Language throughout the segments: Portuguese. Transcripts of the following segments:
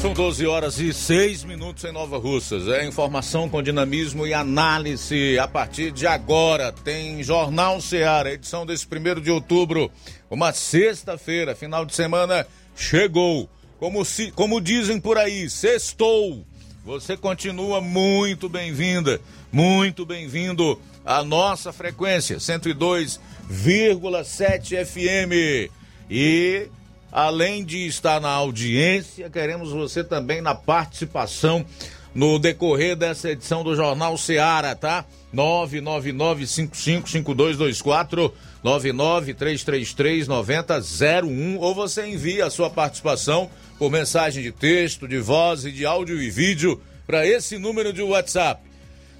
São 12 horas e 6 minutos em Nova Russas. É informação com dinamismo e análise. A partir de agora tem Jornal Seara, edição desse primeiro de outubro. Uma sexta-feira, final de semana chegou. Como, se, como dizem por aí, sextou. Você continua muito bem-vinda, muito bem-vindo à nossa frequência 102,7 FM. E Além de estar na audiência, queremos você também na participação no decorrer dessa edição do Jornal Seara, tá? 999555224 993339001 ou você envia a sua participação por mensagem de texto, de voz e de áudio e vídeo para esse número de WhatsApp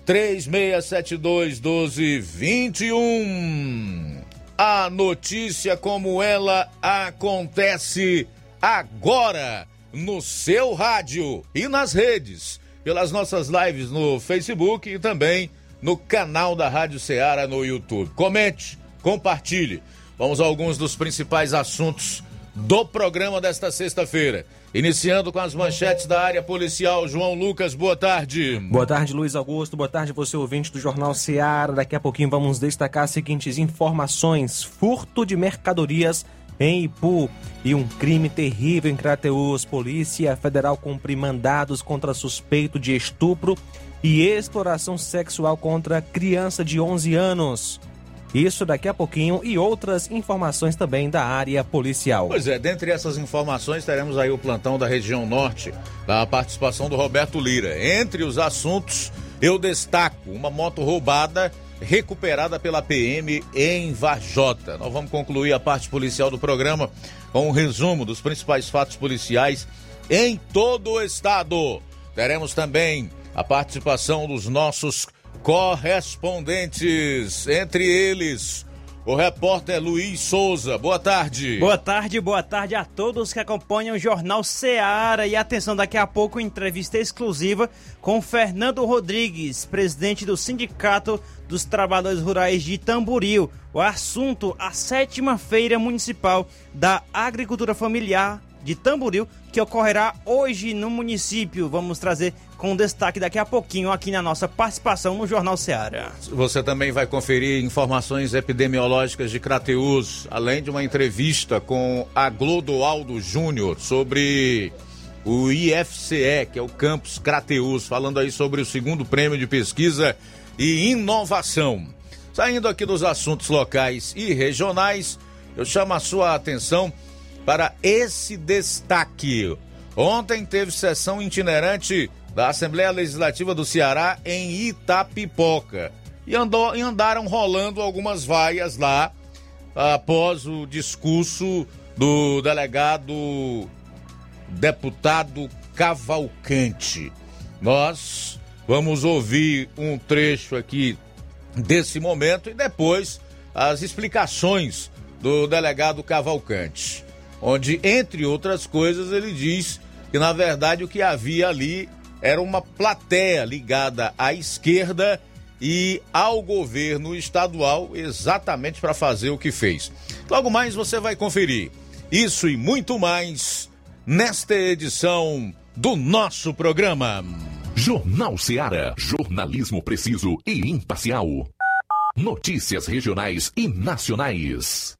3672 1221 a notícia como ela acontece agora no seu rádio e nas redes, pelas nossas lives no Facebook e também no canal da Rádio Ceará no YouTube. Comente, compartilhe. Vamos a alguns dos principais assuntos do programa desta sexta-feira. Iniciando com as manchetes da área policial, João Lucas, boa tarde. Boa tarde, Luiz Augusto. Boa tarde, você ouvinte do Jornal Seara. Daqui a pouquinho vamos destacar as seguintes informações: furto de mercadorias em Ipu e um crime terrível em Crateus. Polícia Federal cumpre mandados contra suspeito de estupro e exploração sexual contra criança de 11 anos. Isso daqui a pouquinho e outras informações também da área policial. Pois é, dentre essas informações teremos aí o plantão da região norte, da participação do Roberto Lira. Entre os assuntos, eu destaco uma moto roubada recuperada pela PM em Vajota. Nós vamos concluir a parte policial do programa com um resumo dos principais fatos policiais em todo o estado. Teremos também a participação dos nossos correspondentes, entre eles o repórter Luiz Souza. Boa tarde. Boa tarde, boa tarde a todos que acompanham o Jornal Seara. E atenção, daqui a pouco, entrevista exclusiva com Fernando Rodrigues, presidente do Sindicato dos Trabalhadores Rurais de Tamboril. O assunto, a sétima feira municipal da agricultura familiar de Tamboril, que ocorrerá hoje no município. Vamos trazer com destaque daqui a pouquinho aqui na nossa participação no Jornal Ceará. Você também vai conferir informações epidemiológicas de Crateus, além de uma entrevista com a Glodoaldo Júnior sobre o IFCE, que é o Campus Crateus, falando aí sobre o segundo prêmio de pesquisa e inovação. Saindo aqui dos assuntos locais e regionais, eu chamo a sua atenção para esse destaque. Ontem teve sessão itinerante da Assembleia Legislativa do Ceará em Itapipoca. E, andou, e andaram rolando algumas vaias lá após o discurso do delegado deputado Cavalcante. Nós vamos ouvir um trecho aqui desse momento e depois as explicações do delegado Cavalcante onde, entre outras coisas, ele diz que na verdade o que havia ali era uma plateia ligada à esquerda e ao governo estadual exatamente para fazer o que fez. Logo mais você vai conferir isso e muito mais nesta edição do nosso programa. Jornal Seara. Jornalismo preciso e imparcial. Notícias regionais e nacionais.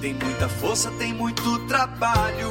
tem muita força, tem muito trabalho.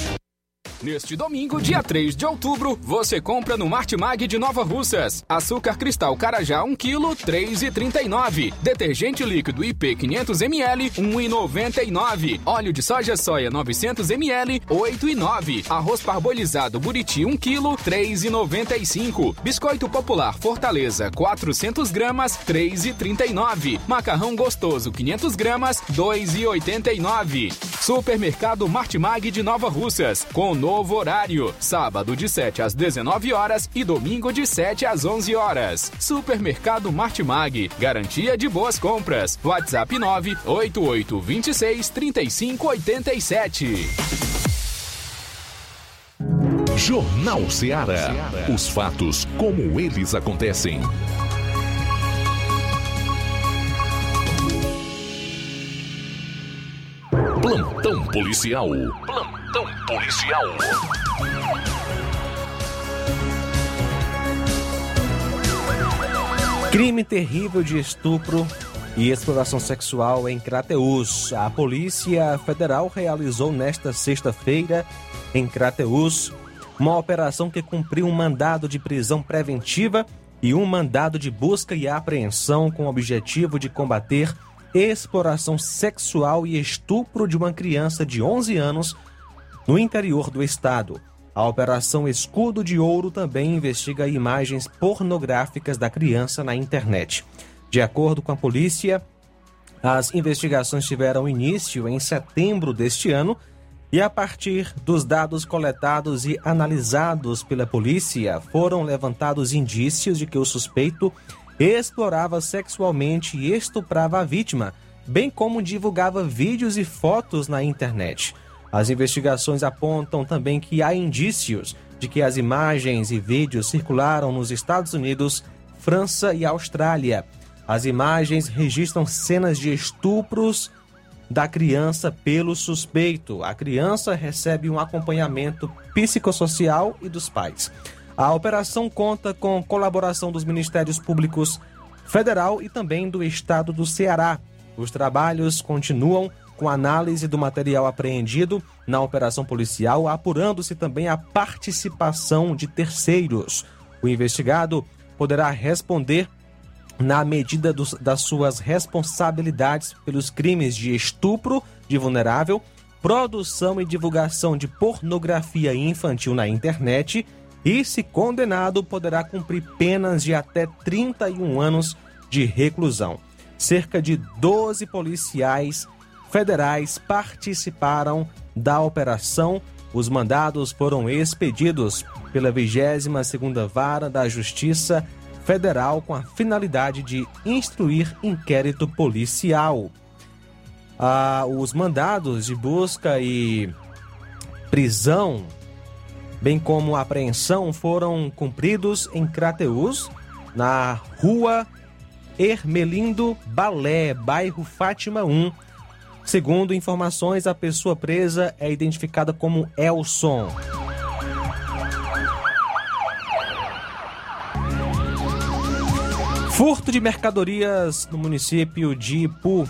Neste domingo, dia 3 de outubro, você compra no Martimag de Nova Russas. Açúcar cristal Carajá 1 kg, 3,39. Detergente líquido IP 500 ml, 1,99. Óleo de soja soia 900 ml, 8,9. Arroz parbolizado Buriti 1 kg, 3,95. Biscoito popular Fortaleza 400 gramas, 3,39. Macarrão gostoso 500 gramas, 2,89. Supermercado Martimag de Nova Russas, com novo horário. Sábado de 7 às 19 horas e domingo de 7 às 11 horas. Supermercado Martimag, garantia de boas compras. WhatsApp 988 26 35 87. Jornal Ceará. Os fatos como eles acontecem. Plantão policial. Plantão policial. Crime terrível de estupro e exploração sexual em Crateús. A Polícia Federal realizou nesta sexta-feira, em Crateús, uma operação que cumpriu um mandado de prisão preventiva e um mandado de busca e apreensão com o objetivo de combater exploração sexual e estupro de uma criança de 11 anos no interior do estado. A Operação Escudo de Ouro também investiga imagens pornográficas da criança na internet. De acordo com a polícia, as investigações tiveram início em setembro deste ano e, a partir dos dados coletados e analisados pela polícia, foram levantados indícios de que o suspeito explorava sexualmente e estuprava a vítima, bem como divulgava vídeos e fotos na internet. As investigações apontam também que há indícios de que as imagens e vídeos circularam nos Estados Unidos, França e Austrália. As imagens registram cenas de estupros da criança pelo suspeito. A criança recebe um acompanhamento psicossocial e dos pais. A operação conta com colaboração dos Ministérios Públicos Federal e também do Estado do Ceará. Os trabalhos continuam com análise do material apreendido na operação policial, apurando-se também a participação de terceiros. O investigado poderá responder na medida dos, das suas responsabilidades pelos crimes de estupro de vulnerável, produção e divulgação de pornografia infantil na internet e, se condenado, poderá cumprir penas de até 31 anos de reclusão. Cerca de 12 policiais federais participaram da operação. Os mandados foram expedidos pela 22ª Vara da Justiça Federal com a finalidade de instruir inquérito policial. Ah, os mandados de busca e prisão, bem como apreensão, foram cumpridos em Crateus, na rua Ermelindo Balé, bairro Fátima 1, Segundo informações, a pessoa presa é identificada como Elson. Furto de mercadorias no município de Ipu.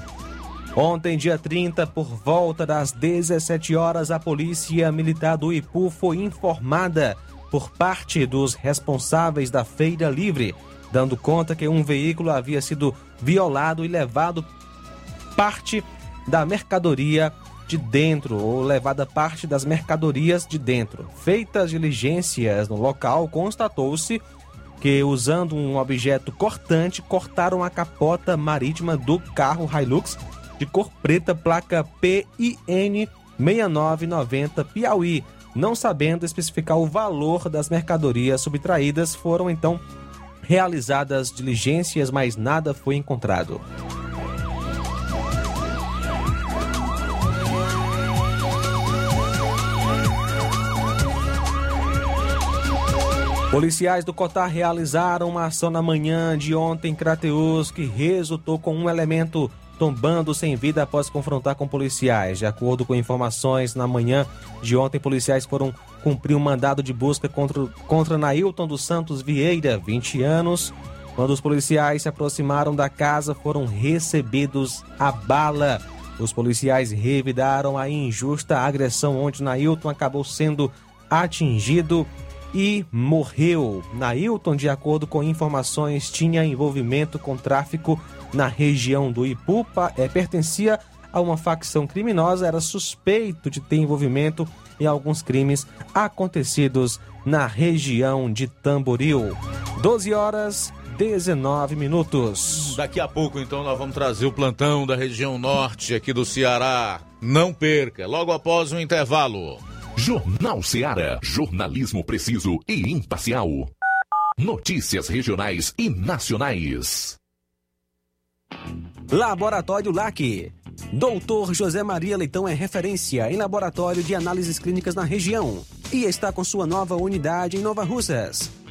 Ontem, dia 30, por volta das 17 horas, a Polícia Militar do Ipu foi informada por parte dos responsáveis da Feira Livre, dando conta que um veículo havia sido violado e levado parte da mercadoria de dentro ou levada parte das mercadorias de dentro. Feitas diligências no local, constatou-se que, usando um objeto cortante, cortaram a capota marítima do carro Hilux de cor preta, placa PIN 6990 Piauí. Não sabendo especificar o valor das mercadorias subtraídas, foram então realizadas diligências, mas nada foi encontrado. Policiais do Cotar realizaram uma ação na manhã de ontem em Crateus que resultou com um elemento tombando sem vida após confrontar com policiais. De acordo com informações, na manhã de ontem, policiais foram cumprir um mandado de busca contra, contra Nailton dos Santos Vieira, 20 anos. Quando os policiais se aproximaram da casa, foram recebidos a bala. Os policiais revidaram a injusta agressão onde Nailton acabou sendo atingido e morreu. Nailton, de acordo com informações, tinha envolvimento com tráfico na região do Ipupa, é, pertencia a uma facção criminosa, era suspeito de ter envolvimento em alguns crimes acontecidos na região de Tamboril. 12 horas 19 minutos. Daqui a pouco, então, nós vamos trazer o plantão da região norte aqui do Ceará. Não perca, logo após o intervalo. Jornal Seara. Jornalismo preciso e imparcial. Notícias regionais e nacionais. Laboratório LAC. Doutor José Maria Leitão é referência em laboratório de análises clínicas na região e está com sua nova unidade em Nova Russas.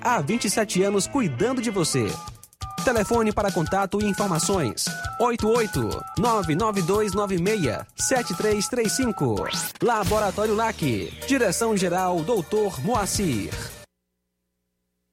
há 27 anos cuidando de você. Telefone para contato e informações: 88-99296-7335. Laboratório LAC. Direção-Geral Doutor Moacir.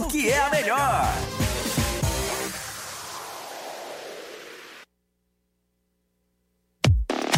porque é a melhor.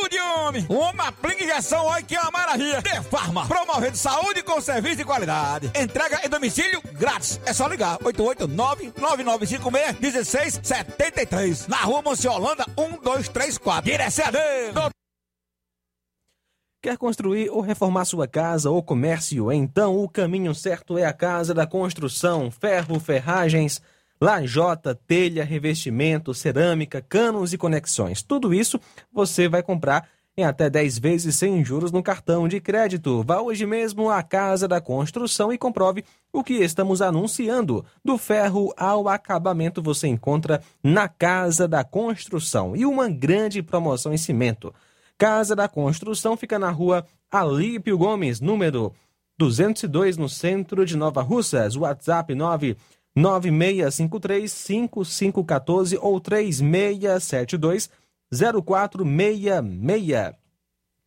ajude, homem. Uma injeção, olha que é uma maravilha. De Farma, promovendo saúde com serviço de qualidade. Entrega em domicílio grátis. É só ligar, 889-9956-1673. Na rua Monsiolanda, 1234. Direção a Deus. Quer construir ou reformar sua casa ou comércio? Então o caminho certo é a Casa da Construção. Ferro, ferragens, lajota, telha, revestimento, cerâmica, canos e conexões. Tudo isso você vai comprar em até 10 vezes sem juros no cartão de crédito. Vá hoje mesmo à Casa da Construção e comprove o que estamos anunciando. Do ferro ao acabamento você encontra na Casa da Construção. E uma grande promoção em cimento. Casa da Construção fica na rua Alípio Gomes, número 202, no centro de Nova Russas. WhatsApp 996535514 ou 36720466.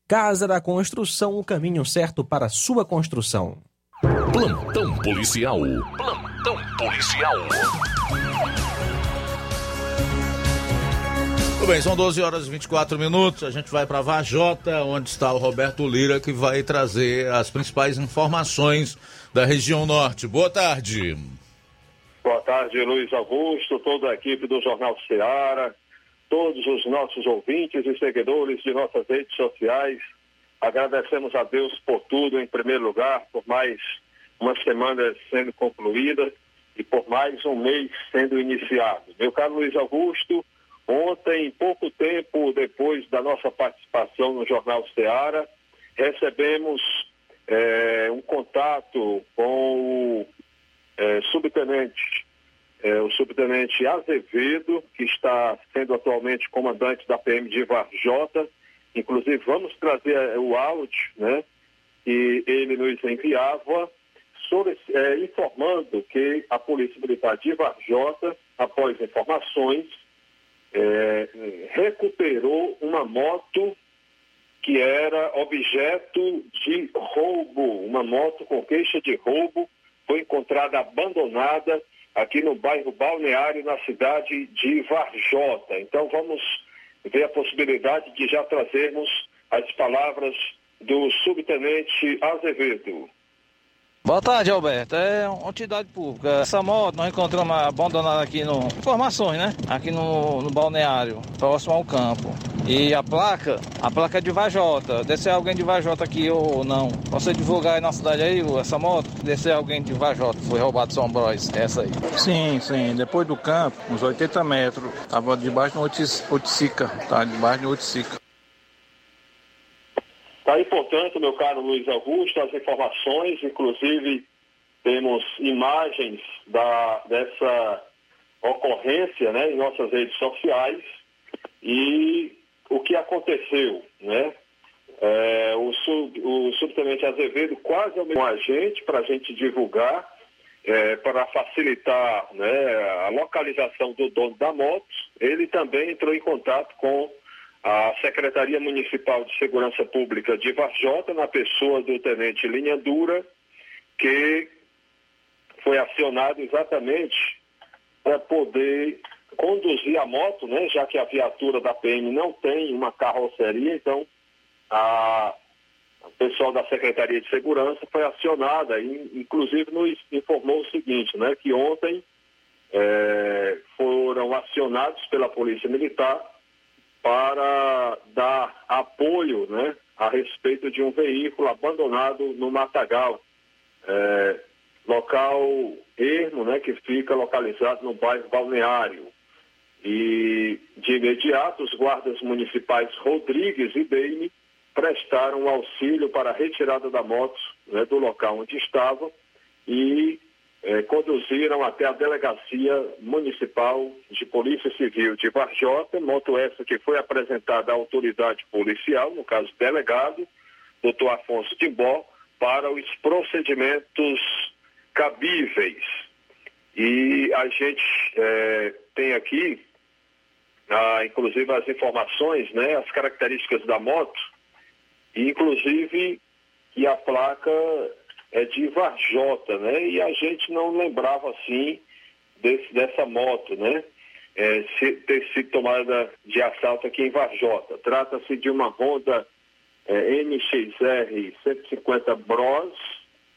Casa da Construção, o caminho certo para sua construção. Plantão policial. Plantão policial. Tudo bem, são 12 horas e 24 minutos. A gente vai para Vajota, onde está o Roberto Lira, que vai trazer as principais informações da região norte. Boa tarde. Boa tarde, Luiz Augusto, toda a equipe do Jornal Ceará, todos os nossos ouvintes e seguidores de nossas redes sociais. Agradecemos a Deus por tudo, em primeiro lugar, por mais uma semana sendo concluída e por mais um mês sendo iniciado. Meu caro Luiz Augusto, ontem, pouco tempo depois da nossa participação no Jornal Ceará, recebemos eh, um contato com o eh, subtenente, eh, o subtenente Azevedo, que está sendo atualmente comandante da PM de Varjota. Inclusive, vamos trazer eh, o áudio, né, que ele nos enviava solic- é, informando que a Polícia Militar de Varjota, após informações, é, recuperou uma moto que era objeto de roubo, uma moto com queixa de roubo, foi encontrada abandonada aqui no bairro Balneário, na cidade de Varjota. Então vamos ver a possibilidade de já trazermos as palavras do subtenente Azevedo. Boa tarde, Alberto. É uma entidade pública. Essa moto nós encontramos abandonada aqui no. Informações, né? Aqui no, no balneário, próximo ao campo. E a placa, a placa é de Vajota. Descer alguém de Vajota aqui ou não. Você divulgar aí na cidade aí essa moto? Descer alguém de Vajota. Foi roubado São Bros. Essa aí. Sim, sim. Depois do campo, uns 80 metros. Tava debaixo do Otis- Oticica. Debaixo do Oticica. Está aí, portanto, meu caro Luiz Augusto, as informações, inclusive temos imagens da, dessa ocorrência né, em nossas redes sociais e o que aconteceu, né? É, o, sub, o subtenente Azevedo quase é um agente para a gente divulgar, é, para facilitar né, a localização do dono da moto. Ele também entrou em contato com a Secretaria Municipal de Segurança Pública de Varjota, na pessoa do tenente Linha Dura, que foi acionado exatamente para poder conduzir a moto, né, já que a viatura da PM não tem uma carroceria, então a o pessoal da Secretaria de Segurança foi acionada e inclusive nos informou o seguinte, né, que ontem eh, foram acionados pela Polícia Militar para dar apoio né, a respeito de um veículo abandonado no Matagal, é, local ermo, né, que fica localizado no bairro Balneário. E de imediato os guardas municipais Rodrigues e Beine prestaram auxílio para a retirada da moto né, do local onde estava e eh, conduziram até a Delegacia Municipal de Polícia Civil de Varjota, moto essa que foi apresentada à autoridade policial, no caso delegado, doutor Afonso Timbó, para os procedimentos cabíveis. E a gente eh, tem aqui, ah, inclusive, as informações, né, as características da moto, e, inclusive, que a placa é de Varjota, né? E a gente não lembrava assim desse, dessa moto, né? É, ter sido tomada de assalto aqui em Varjota. Trata-se de uma Honda é, NXR 150 Bros,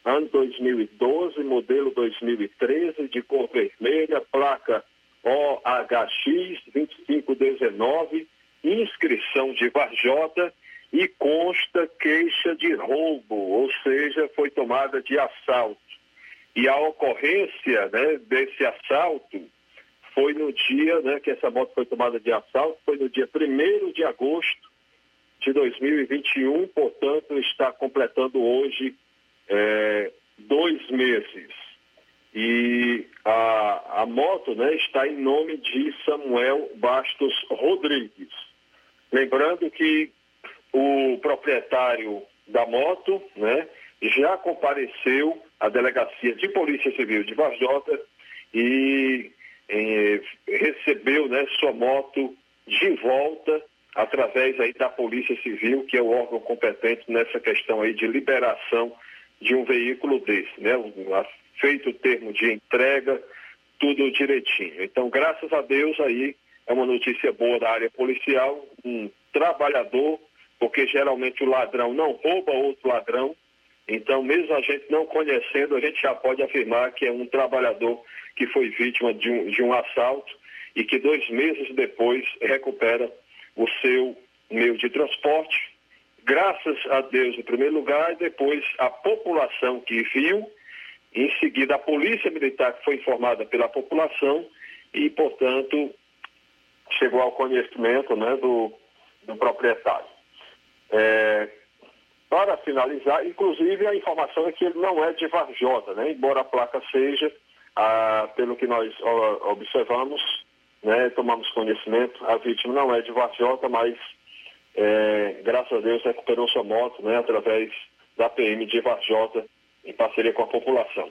ano 2012, modelo 2013, de cor vermelha, placa OHX 2519, inscrição de Varjota e consta queixa de roubo, ou seja, foi tomada de assalto. E a ocorrência né, desse assalto foi no dia né, que essa moto foi tomada de assalto, foi no dia 1 de agosto de 2021, portanto, está completando hoje eh, dois meses. E a, a moto né, está em nome de Samuel Bastos Rodrigues. Lembrando que o proprietário da moto né, já compareceu à delegacia de Polícia Civil de Varjota e eh, recebeu né, sua moto de volta através aí da Polícia Civil, que é o órgão competente nessa questão aí de liberação de um veículo desse, né? Feito o termo de entrega, tudo direitinho. Então, graças a Deus aí é uma notícia boa da área policial, um trabalhador, porque geralmente o ladrão não rouba outro ladrão, então mesmo a gente não conhecendo, a gente já pode afirmar que é um trabalhador que foi vítima de um, de um assalto e que dois meses depois recupera o seu meio de transporte, graças a Deus em primeiro lugar, e depois a população que viu, em seguida a polícia militar que foi informada pela população e, portanto, chegou ao conhecimento né, do, do proprietário. É, para finalizar, inclusive a informação é que ele não é de Varjota, né? embora a placa seja, ah, pelo que nós ó, observamos, né, tomamos conhecimento, a vítima não é de Varjota, mas é, graças a Deus recuperou sua moto né, através da PM de Varjota em parceria com a população.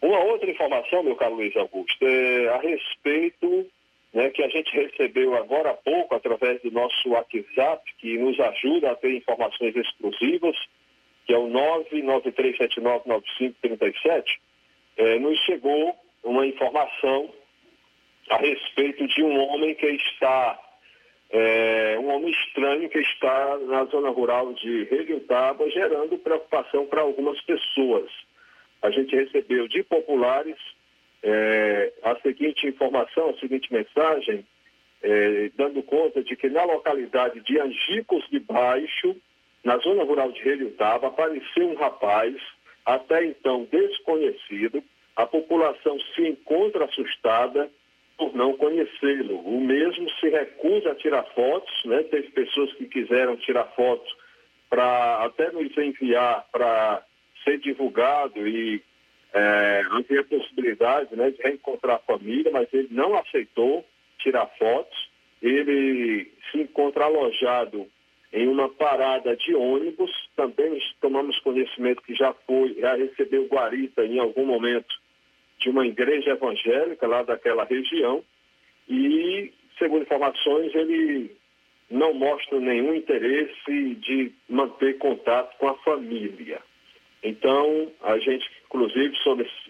Uma outra informação, meu caro Luiz Augusto, é a respeito né, que a gente recebeu agora há pouco através do nosso WhatsApp, que nos ajuda a ter informações exclusivas, que é o 993799537, é, nos chegou uma informação a respeito de um homem que está, é, um homem estranho que está na zona rural de Reguintaba, gerando preocupação para algumas pessoas. A gente recebeu de populares é, a seguinte informação, a seguinte mensagem, é, dando conta de que na localidade de Angicos de Baixo, na zona rural de Relutaba, apareceu um rapaz, até então desconhecido, a população se encontra assustada por não conhecê-lo. O mesmo se recusa a tirar fotos, né? Teve pessoas que quiseram tirar fotos para até nos enviar para ser divulgado e é, havia possibilidade né, de reencontrar a família, mas ele não aceitou tirar fotos. Ele se encontra alojado em uma parada de ônibus. Também tomamos conhecimento que já foi, já recebeu guarita em algum momento de uma igreja evangélica lá daquela região. E, segundo informações, ele não mostra nenhum interesse de manter contato com a família. Então, a gente, inclusive,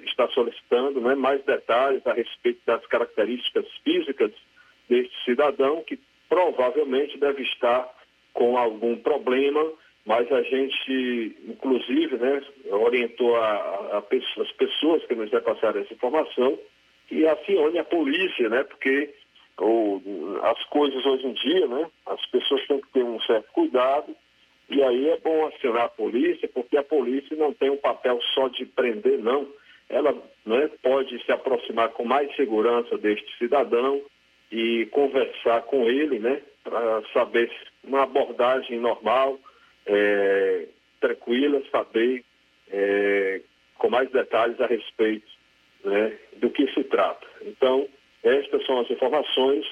está solicitando né, mais detalhes a respeito das características físicas deste cidadão, que provavelmente deve estar com algum problema, mas a gente, inclusive, né, orientou a, a, as pessoas que nos repassaram essa informação que acione a polícia, né, porque as coisas hoje em dia, né, as pessoas têm que ter um certo cuidado e aí é bom acionar a polícia, porque a polícia não tem um papel só de prender, não. Ela né, pode se aproximar com mais segurança deste cidadão e conversar com ele, né, para saber uma abordagem normal, é, tranquila, saber é, com mais detalhes a respeito né, do que se trata. Então, estas são as informações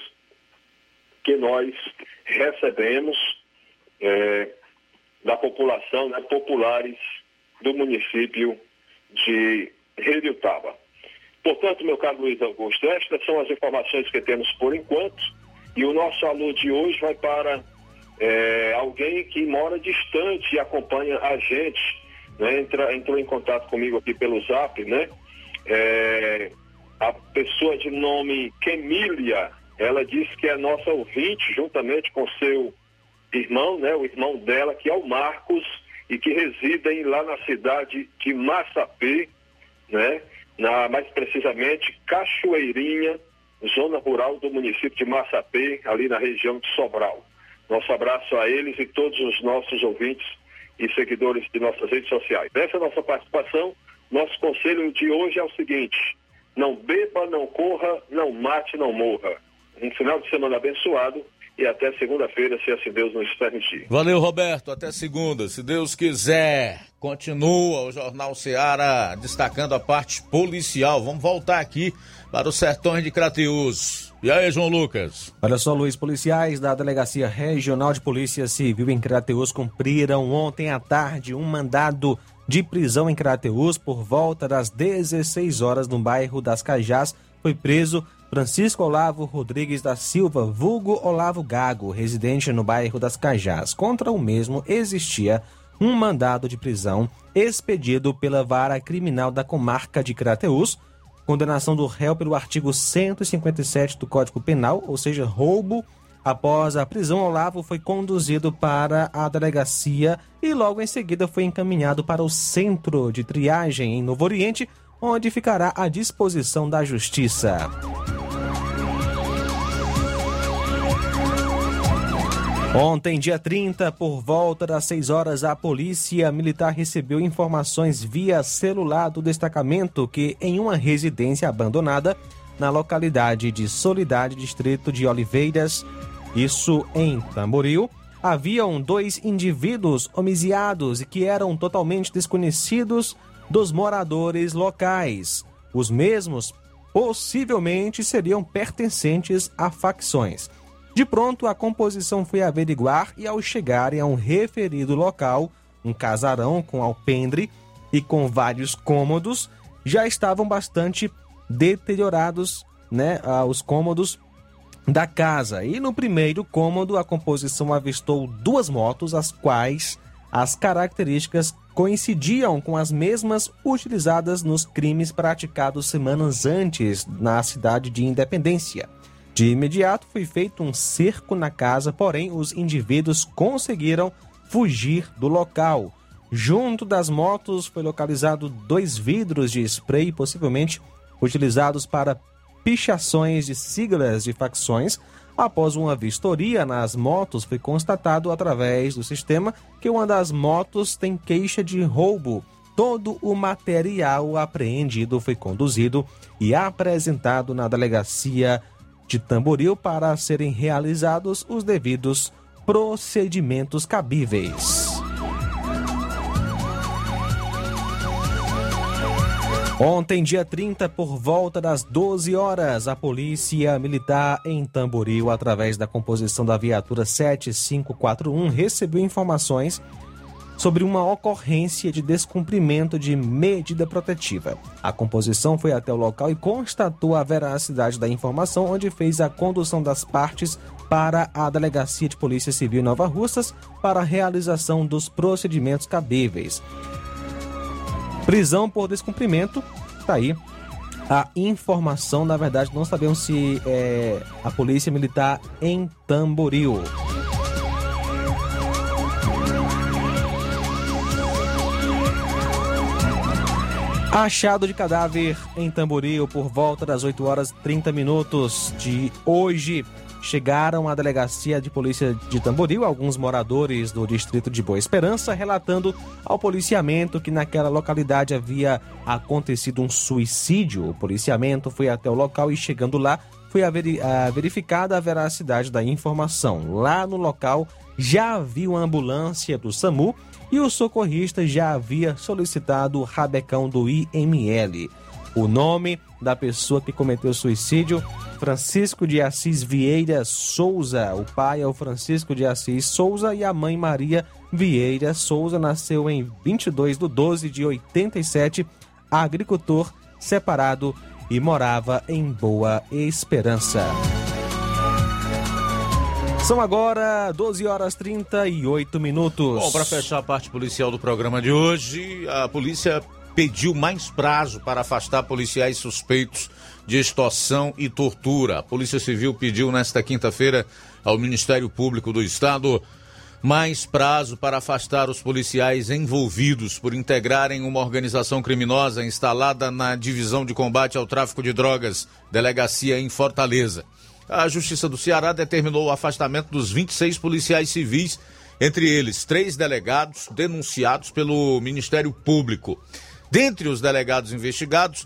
que nós recebemos. É, da população, né, populares do município de Redutaba. Portanto, meu caro Luiz Augusto, estas são as informações que temos por enquanto e o nosso alô de hoje vai para é, alguém que mora distante e acompanha a gente, né, entra, entrou em contato comigo aqui pelo zap, né? É, a pessoa de nome Kemília, ela disse que é nossa ouvinte, juntamente com seu irmão, né, o irmão dela, que é o Marcos, e que residem lá na cidade de Massapê, né, na, mais precisamente Cachoeirinha, zona rural do município de Massapê, ali na região de Sobral. Nosso abraço a eles e todos os nossos ouvintes e seguidores de nossas redes sociais. Essa é a nossa participação. Nosso conselho de hoje é o seguinte: não beba, não corra, não mate, não morra. Um final de semana abençoado e até segunda-feira, se assim Deus nos permitir. Valeu, Roberto. Até segunda, se Deus quiser. Continua o Jornal Seara destacando a parte policial. Vamos voltar aqui para os sertões de Crateus. E aí, João Lucas? Olha só, Luiz, policiais da Delegacia Regional de Polícia Civil em Crateus cumpriram ontem à tarde um mandado de prisão em Crateus por volta das 16 horas no bairro das Cajás. Foi preso Francisco Olavo Rodrigues da Silva, vulgo Olavo Gago, residente no bairro das Cajás. Contra o mesmo existia um mandado de prisão expedido pela vara criminal da comarca de Crateús, condenação do réu pelo artigo 157 do Código Penal, ou seja, roubo. Após a prisão, Olavo foi conduzido para a delegacia e logo em seguida foi encaminhado para o centro de triagem em Novo Oriente, onde ficará à disposição da Justiça. Ontem, dia 30, por volta das 6 horas, a Polícia Militar recebeu informações via celular do destacamento que, em uma residência abandonada na localidade de Solidade, distrito de Oliveiras, isso em Tamboril, haviam dois indivíduos homiciados e que eram totalmente desconhecidos dos moradores locais. Os mesmos possivelmente seriam pertencentes a facções. De pronto, a composição foi averiguar e, ao chegarem a um referido local, um casarão com alpendre, e com vários cômodos, já estavam bastante deteriorados, né, ah, os cômodos da casa. E no primeiro cômodo, a composição avistou duas motos, as quais as características coincidiam com as mesmas utilizadas nos crimes praticados semanas antes na cidade de Independência. De imediato foi feito um cerco na casa, porém os indivíduos conseguiram fugir do local. Junto das motos foi localizado dois vidros de spray, possivelmente utilizados para pichações de siglas de facções. Após uma vistoria nas motos, foi constatado através do sistema que uma das motos tem queixa de roubo. Todo o material apreendido foi conduzido e apresentado na delegacia de Tamboril para serem realizados os devidos procedimentos cabíveis. Ontem, dia 30, por volta das 12 horas, a Polícia Militar em Tamboril, através da composição da viatura 7541, recebeu informações sobre uma ocorrência de descumprimento de medida protetiva. A composição foi até o local e constatou a veracidade da informação, onde fez a condução das partes para a Delegacia de Polícia Civil Nova Russas para a realização dos procedimentos cabíveis. Prisão por descumprimento, tá aí a informação. Na verdade, não sabemos se é a Polícia Militar em Tamboril. Achado de cadáver em Tamboril por volta das 8 horas 30 minutos de hoje. Chegaram à delegacia de polícia de Tamboril alguns moradores do distrito de Boa Esperança, relatando ao policiamento que naquela localidade havia acontecido um suicídio. O policiamento foi até o local e, chegando lá, foi verificada a veracidade da informação. Lá no local já havia uma ambulância do SAMU e o socorrista já havia solicitado o rabecão do IML. O nome da pessoa que cometeu suicídio, Francisco de Assis Vieira Souza. O pai é o Francisco de Assis Souza e a mãe Maria Vieira Souza nasceu em 22 de 12 de 87, agricultor separado e morava em Boa Esperança. São agora 12 horas 38 minutos. Bom, para fechar a parte policial do programa de hoje, a polícia pediu mais prazo para afastar policiais suspeitos de extorsão e tortura. A Polícia Civil pediu nesta quinta-feira ao Ministério Público do Estado mais prazo para afastar os policiais envolvidos por integrarem uma organização criminosa instalada na Divisão de Combate ao Tráfico de Drogas, delegacia em Fortaleza. A Justiça do Ceará determinou o afastamento dos 26 policiais civis, entre eles três delegados denunciados pelo Ministério Público. Dentre os delegados investigados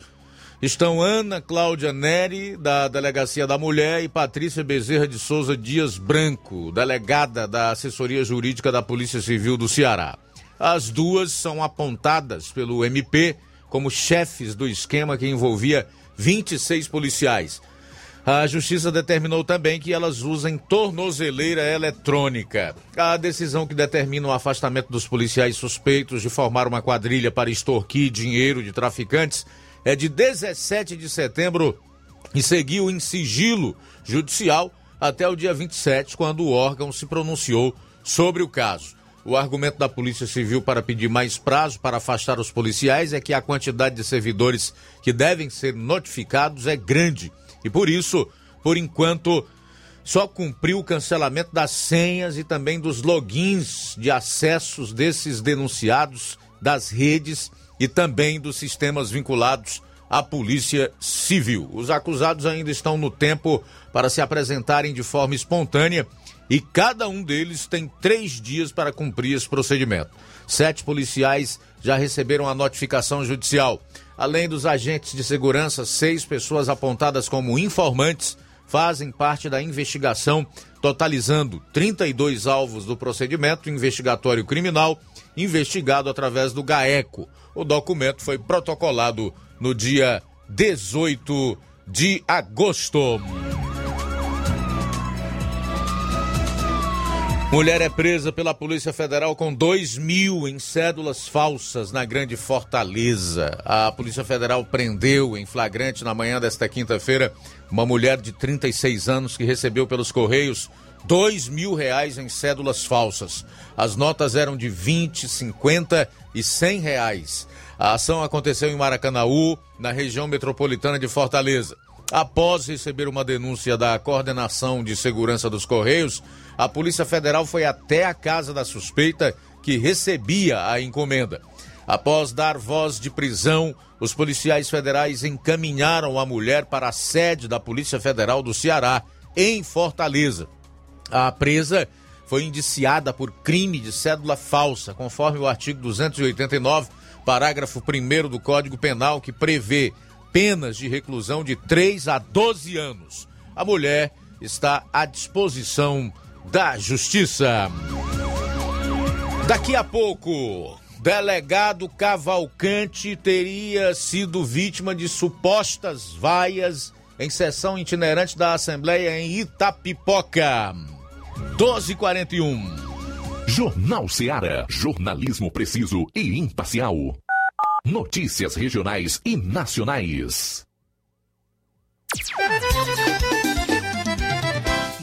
estão Ana Cláudia Neri, da Delegacia da Mulher, e Patrícia Bezerra de Souza Dias Branco, delegada da Assessoria Jurídica da Polícia Civil do Ceará. As duas são apontadas pelo MP como chefes do esquema que envolvia 26 policiais. A justiça determinou também que elas usem tornozeleira eletrônica. A decisão que determina o afastamento dos policiais suspeitos de formar uma quadrilha para extorquir dinheiro de traficantes é de 17 de setembro e seguiu em sigilo judicial até o dia 27, quando o órgão se pronunciou sobre o caso. O argumento da Polícia Civil para pedir mais prazo para afastar os policiais é que a quantidade de servidores que devem ser notificados é grande e por isso, por enquanto, só cumpriu o cancelamento das senhas e também dos logins de acessos desses denunciados das redes e também dos sistemas vinculados à Polícia Civil. Os acusados ainda estão no tempo para se apresentarem de forma espontânea e cada um deles tem três dias para cumprir esse procedimento. Sete policiais já receberam a notificação judicial. Além dos agentes de segurança, seis pessoas apontadas como informantes fazem parte da investigação, totalizando 32 alvos do procedimento investigatório criminal investigado através do GAECO. O documento foi protocolado no dia 18 de agosto. Mulher é presa pela Polícia Federal com 2 mil em cédulas falsas na Grande Fortaleza. A Polícia Federal prendeu em flagrante na manhã desta quinta-feira uma mulher de 36 anos que recebeu pelos Correios 2 mil reais em cédulas falsas. As notas eram de 20, 50 e 100 reais. A ação aconteceu em Maracanaú, na região metropolitana de Fortaleza. Após receber uma denúncia da Coordenação de Segurança dos Correios, a Polícia Federal foi até a casa da suspeita que recebia a encomenda. Após dar voz de prisão, os policiais federais encaminharam a mulher para a sede da Polícia Federal do Ceará, em Fortaleza. A presa foi indiciada por crime de cédula falsa, conforme o artigo 289, parágrafo 1 do Código Penal, que prevê penas de reclusão de 3 a 12 anos. A mulher está à disposição da Justiça. Daqui a pouco, delegado Cavalcante teria sido vítima de supostas vaias em sessão itinerante da Assembleia em Itapipoca. 1241. Jornal Seara. Jornalismo preciso e imparcial. Notícias regionais e nacionais.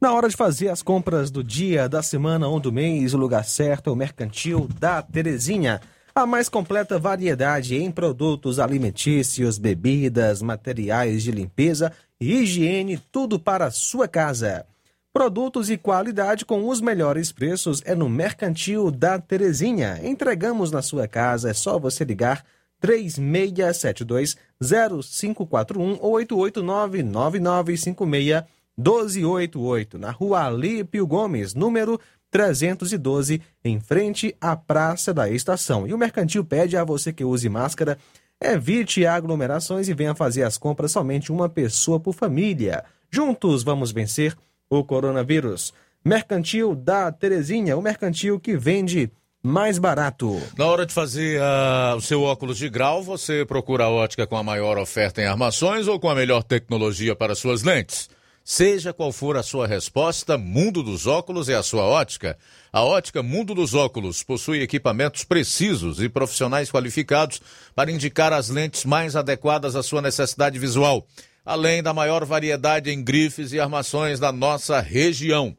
Na hora de fazer as compras do dia, da semana ou do mês, o lugar certo é o Mercantil da Terezinha. A mais completa variedade em produtos alimentícios, bebidas, materiais de limpeza e higiene, tudo para a sua casa. Produtos e qualidade com os melhores preços é no Mercantil da Terezinha. Entregamos na sua casa, é só você ligar 3672 0541 ou 889 9956 1288, na rua Alípio Gomes, número 312, em frente à Praça da Estação. E o Mercantil pede a você que use máscara, evite aglomerações e venha fazer as compras somente uma pessoa por família. Juntos vamos vencer o coronavírus. Mercantil da Terezinha, o mercantil que vende mais barato. Na hora de fazer uh, o seu óculos de grau, você procura a ótica com a maior oferta em armações ou com a melhor tecnologia para suas lentes? Seja qual for a sua resposta, Mundo dos Óculos é a sua ótica. A ótica Mundo dos Óculos possui equipamentos precisos e profissionais qualificados para indicar as lentes mais adequadas à sua necessidade visual, além da maior variedade em grifes e armações da nossa região.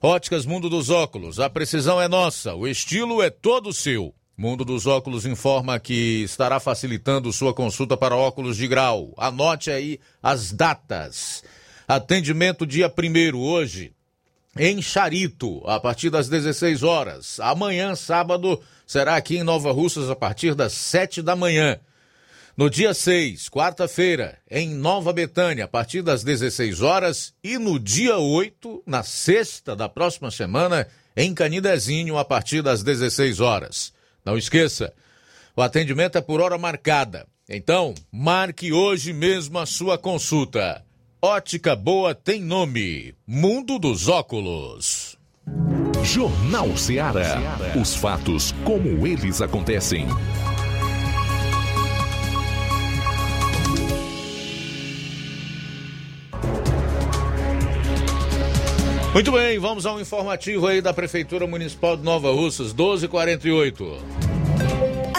Óticas Mundo dos Óculos, a precisão é nossa, o estilo é todo seu. Mundo dos Óculos informa que estará facilitando sua consulta para óculos de grau. Anote aí as datas. Atendimento dia 1 hoje, em Charito, a partir das 16 horas. Amanhã, sábado, será aqui em Nova Russas, a partir das 7 da manhã. No dia 6, quarta-feira, em Nova Betânia, a partir das 16 horas. E no dia 8, na sexta da próxima semana, em Canidezinho, a partir das 16 horas. Não esqueça, o atendimento é por hora marcada. Então, marque hoje mesmo a sua consulta. Ótica Boa tem nome: Mundo dos Óculos. Jornal Ceará. Os fatos como eles acontecem. Muito bem, vamos ao informativo aí da Prefeitura Municipal de Nova Russas, 1248.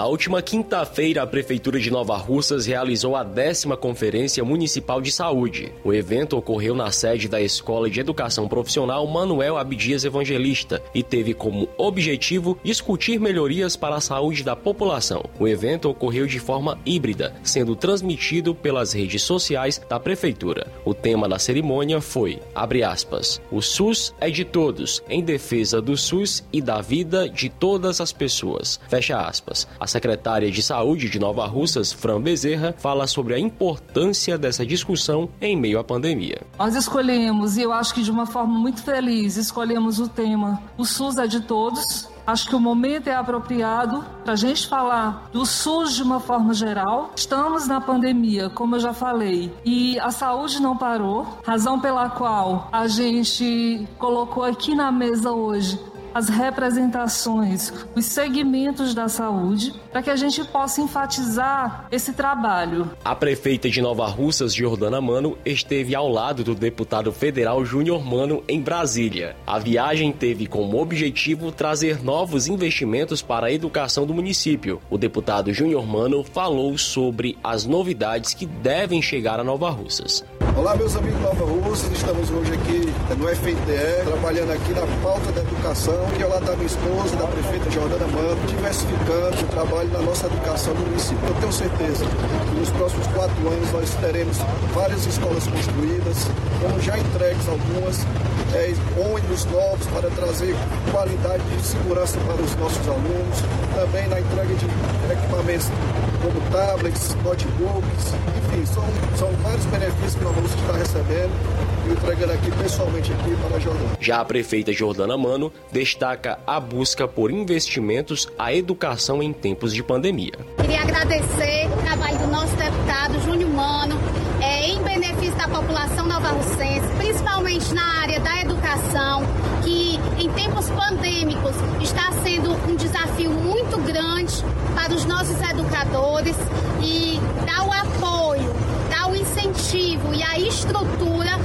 Na última quinta-feira, a Prefeitura de Nova Russas realizou a décima Conferência Municipal de Saúde. O evento ocorreu na sede da Escola de Educação Profissional Manuel Abdias Evangelista e teve como objetivo discutir melhorias para a saúde da população. O evento ocorreu de forma híbrida, sendo transmitido pelas redes sociais da Prefeitura. O tema da cerimônia foi, abre aspas, o SUS é de todos, em defesa do SUS e da vida de todas as pessoas. Fecha aspas. A secretária de Saúde de Nova Russas, Fran Bezerra, fala sobre a importância dessa discussão em meio à pandemia. Nós escolhemos, e eu acho que de uma forma muito feliz, escolhemos o tema O SUS é de todos. Acho que o momento é apropriado para a gente falar do SUS de uma forma geral. Estamos na pandemia, como eu já falei, e a saúde não parou, razão pela qual a gente colocou aqui na mesa hoje as representações, os segmentos da saúde, para que a gente possa enfatizar esse trabalho. A prefeita de Nova Russas, Jordana Mano, esteve ao lado do deputado federal Júnior Mano em Brasília. A viagem teve como objetivo trazer novos investimentos para a educação do município. O deputado Júnior Mano falou sobre as novidades que devem chegar a Nova Russas. Olá, meus amigos de Nova Russas, estamos hoje aqui no FNDE, trabalhando aqui na pauta da educação gestão e ao lado da minha esposa, da prefeita Jordana Mano, diversificando o trabalho da nossa educação no município. Eu tenho certeza que nos próximos quatro anos nós teremos várias escolas construídas, como já entregues algumas, é, ônibus novos para trazer qualidade de segurança para os nossos alunos, também na entrega de equipamentos como tablets, notebooks, enfim, são, são vários benefícios que nós vamos estar recebendo entregando aqui pessoalmente aqui para a Jordana. Já a prefeita Jordana Mano destaca a busca por investimentos à educação em tempos de pandemia. Queria agradecer o trabalho do nosso deputado Júnior Mano, é, em benefício da população nova-russense, principalmente na área da educação, que em tempos pandêmicos está sendo um desafio muito grande para os nossos educadores e dar o apoio, dar o incentivo e a estrutura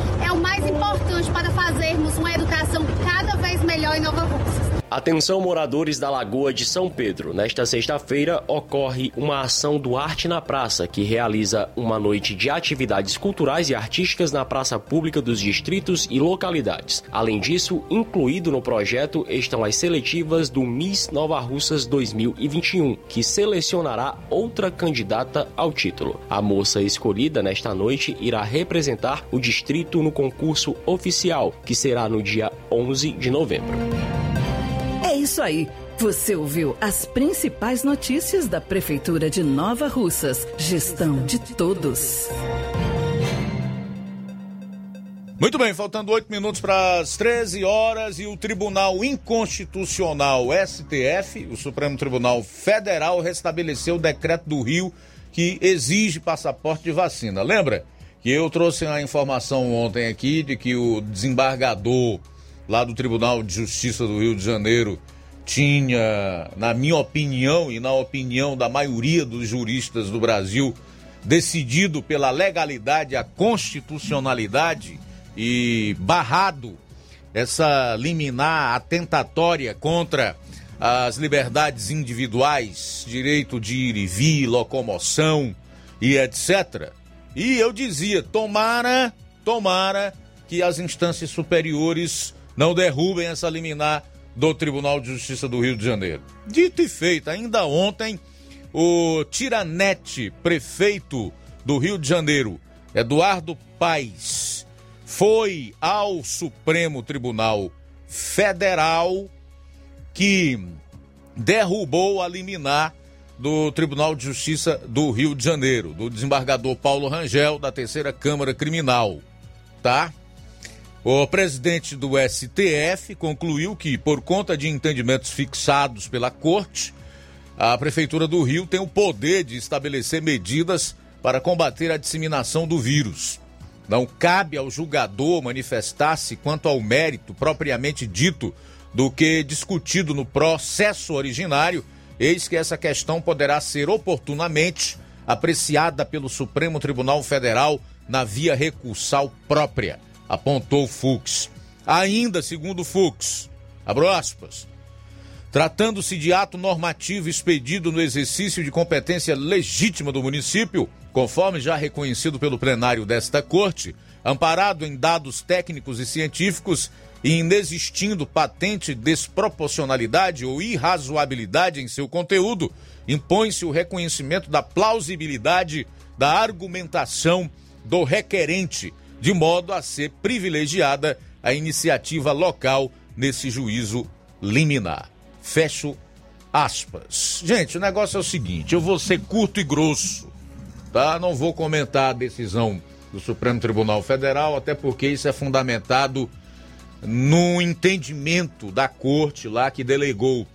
mais importante para fazermos uma educação cada vez melhor em Nova Russas. Atenção moradores da Lagoa de São Pedro. Nesta sexta-feira ocorre uma ação do Arte na Praça, que realiza uma noite de atividades culturais e artísticas na praça pública dos distritos e localidades. Além disso, incluído no projeto estão as seletivas do Miss Nova Russas 2021, que selecionará outra candidata ao título. A moça escolhida nesta noite irá representar o distrito no concurso oficial, que será no dia 11 de novembro. É isso aí. Você ouviu as principais notícias da Prefeitura de Nova Russas. Gestão de todos. Muito bem, faltando oito minutos para as 13 horas e o Tribunal Inconstitucional STF, o Supremo Tribunal Federal, restabeleceu o decreto do Rio que exige passaporte de vacina. Lembra que eu trouxe a informação ontem aqui de que o desembargador lá do Tribunal de Justiça do Rio de Janeiro tinha, na minha opinião e na opinião da maioria dos juristas do Brasil, decidido pela legalidade, a constitucionalidade e barrado essa liminar atentatória contra as liberdades individuais, direito de ir e vir, locomoção e etc. E eu dizia, tomara, tomara que as instâncias superiores não derrubem essa liminar do Tribunal de Justiça do Rio de Janeiro. Dito e feito, ainda ontem, o Tiranete, prefeito do Rio de Janeiro, Eduardo Paes, foi ao Supremo Tribunal Federal que derrubou a liminar do Tribunal de Justiça do Rio de Janeiro, do desembargador Paulo Rangel, da Terceira Câmara Criminal, tá? O presidente do STF concluiu que, por conta de entendimentos fixados pela Corte, a Prefeitura do Rio tem o poder de estabelecer medidas para combater a disseminação do vírus. Não cabe ao julgador manifestar-se quanto ao mérito propriamente dito do que discutido no processo originário, eis que essa questão poderá ser oportunamente apreciada pelo Supremo Tribunal Federal na via recursal própria apontou Fux. Ainda, segundo Fux, abro aspas, tratando-se de ato normativo expedido no exercício de competência legítima do município, conforme já reconhecido pelo plenário desta corte, amparado em dados técnicos e científicos e inexistindo patente desproporcionalidade ou irrazoabilidade em seu conteúdo, impõe-se o reconhecimento da plausibilidade da argumentação do requerente de modo a ser privilegiada a iniciativa local nesse juízo liminar. Fecho aspas. Gente, o negócio é o seguinte: eu vou ser curto e grosso, tá? Não vou comentar a decisão do Supremo Tribunal Federal, até porque isso é fundamentado no entendimento da corte lá que delegou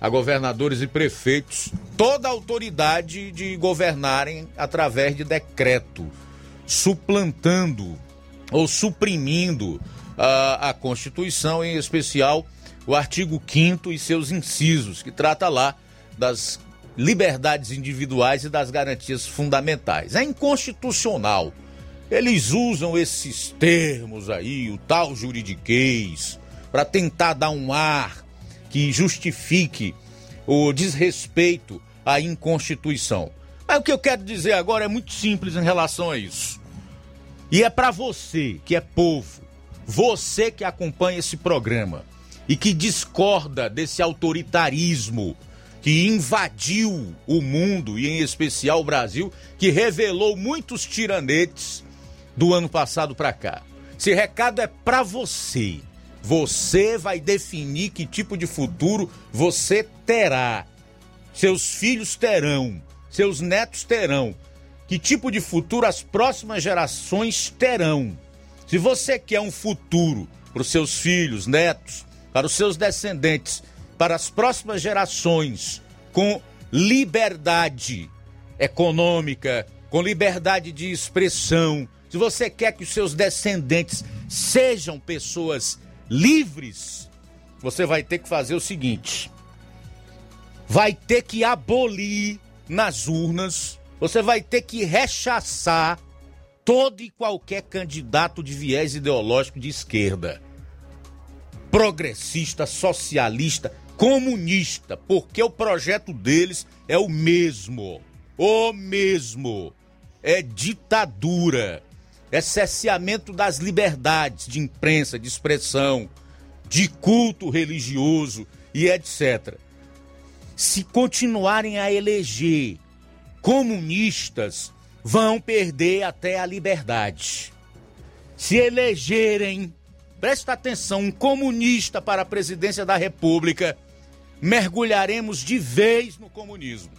a governadores e prefeitos toda a autoridade de governarem através de decreto, suplantando ou suprimindo a, a Constituição, em especial o artigo 5 e seus incisos, que trata lá das liberdades individuais e das garantias fundamentais. É inconstitucional. Eles usam esses termos aí, o tal juridiquês, para tentar dar um ar que justifique o desrespeito à inconstituição. Mas o que eu quero dizer agora é muito simples em relação a isso. E é para você que é povo, você que acompanha esse programa. e que discorda desse autoritarismo que invadiu o mundo e em especial o Brasil, que revelou muitos tiranetes do ano passado para cá. Esse recado é para você. Você vai definir que tipo de futuro você terá. Seus filhos terão, seus netos terão. Que tipo de futuro as próximas gerações terão. Se você quer um futuro para os seus filhos, netos, para os seus descendentes, para as próximas gerações, com liberdade econômica, com liberdade de expressão, se você quer que os seus descendentes sejam pessoas livres, você vai ter que fazer o seguinte: vai ter que abolir nas urnas, você vai ter que rechaçar todo e qualquer candidato de viés ideológico de esquerda, progressista, socialista, comunista, porque o projeto deles é o mesmo, o mesmo, é ditadura. É cerceamento das liberdades de imprensa, de expressão, de culto religioso e etc. Se continuarem a eleger comunistas, vão perder até a liberdade. Se elegerem, presta atenção, um comunista para a presidência da República, mergulharemos de vez no comunismo.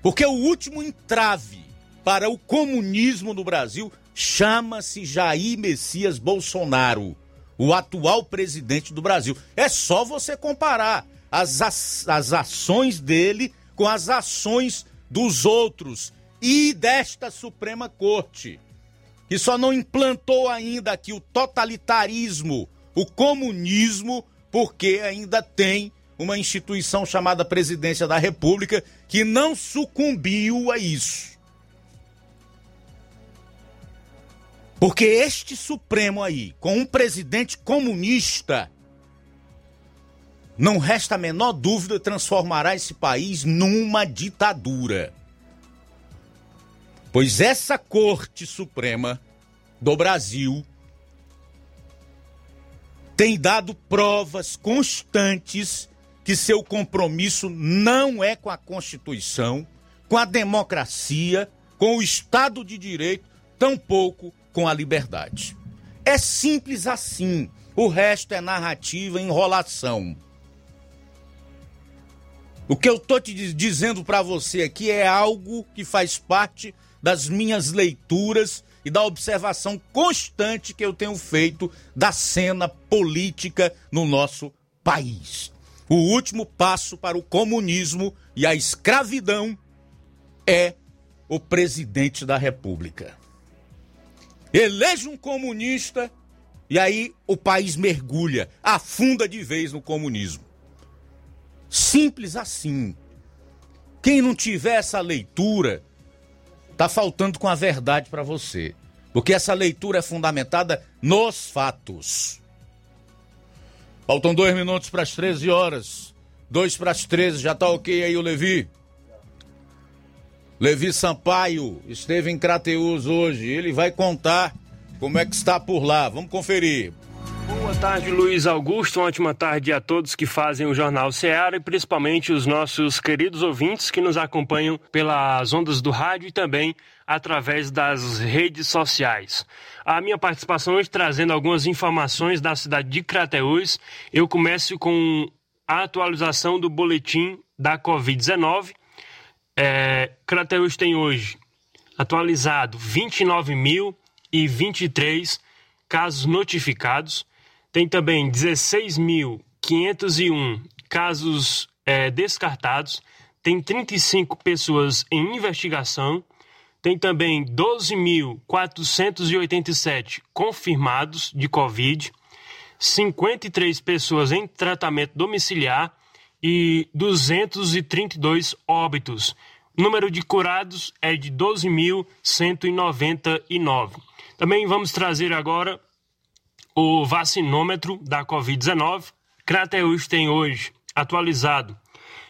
Porque o último entrave para o comunismo no Brasil chama-se Jair Messias Bolsonaro, o atual presidente do Brasil. É só você comparar as, as ações dele com as ações dos outros e desta Suprema Corte, que só não implantou ainda aqui o totalitarismo, o comunismo, porque ainda tem uma instituição chamada Presidência da República que não sucumbiu a isso. Porque este Supremo aí, com um presidente comunista, não resta a menor dúvida, transformará esse país numa ditadura. Pois essa Corte Suprema do Brasil tem dado provas constantes que seu compromisso não é com a Constituição, com a democracia, com o Estado de Direito, tampouco com a liberdade. É simples assim. O resto é narrativa, enrolação. O que eu estou te dizendo para você aqui é algo que faz parte das minhas leituras e da observação constante que eu tenho feito da cena política no nosso país. O último passo para o comunismo e a escravidão é o presidente da República elege um comunista e aí o país mergulha, afunda de vez no comunismo. Simples assim. Quem não tiver essa leitura, tá faltando com a verdade para você. Porque essa leitura é fundamentada nos fatos. Faltam dois minutos para as 13 horas. Dois para as 13, já tá ok aí o Levi? Levi Sampaio esteve em Crateus hoje. Ele vai contar como é que está por lá. Vamos conferir. Boa tarde, Luiz Augusto. Uma ótima tarde a todos que fazem o Jornal Ceará e principalmente os nossos queridos ouvintes que nos acompanham pelas ondas do rádio e também através das redes sociais. A minha participação hoje trazendo algumas informações da cidade de Crateús. Eu começo com a atualização do boletim da Covid-19 é, Crateus tem hoje atualizado 29.023 casos notificados, tem também 16.501 casos é, descartados, tem 35 pessoas em investigação, tem também 12.487 confirmados de Covid, 53 pessoas em tratamento domiciliar e 232 óbitos. O número de curados é de 12.199. Também vamos trazer agora o vacinômetro da Covid-19. Crateus tem hoje atualizado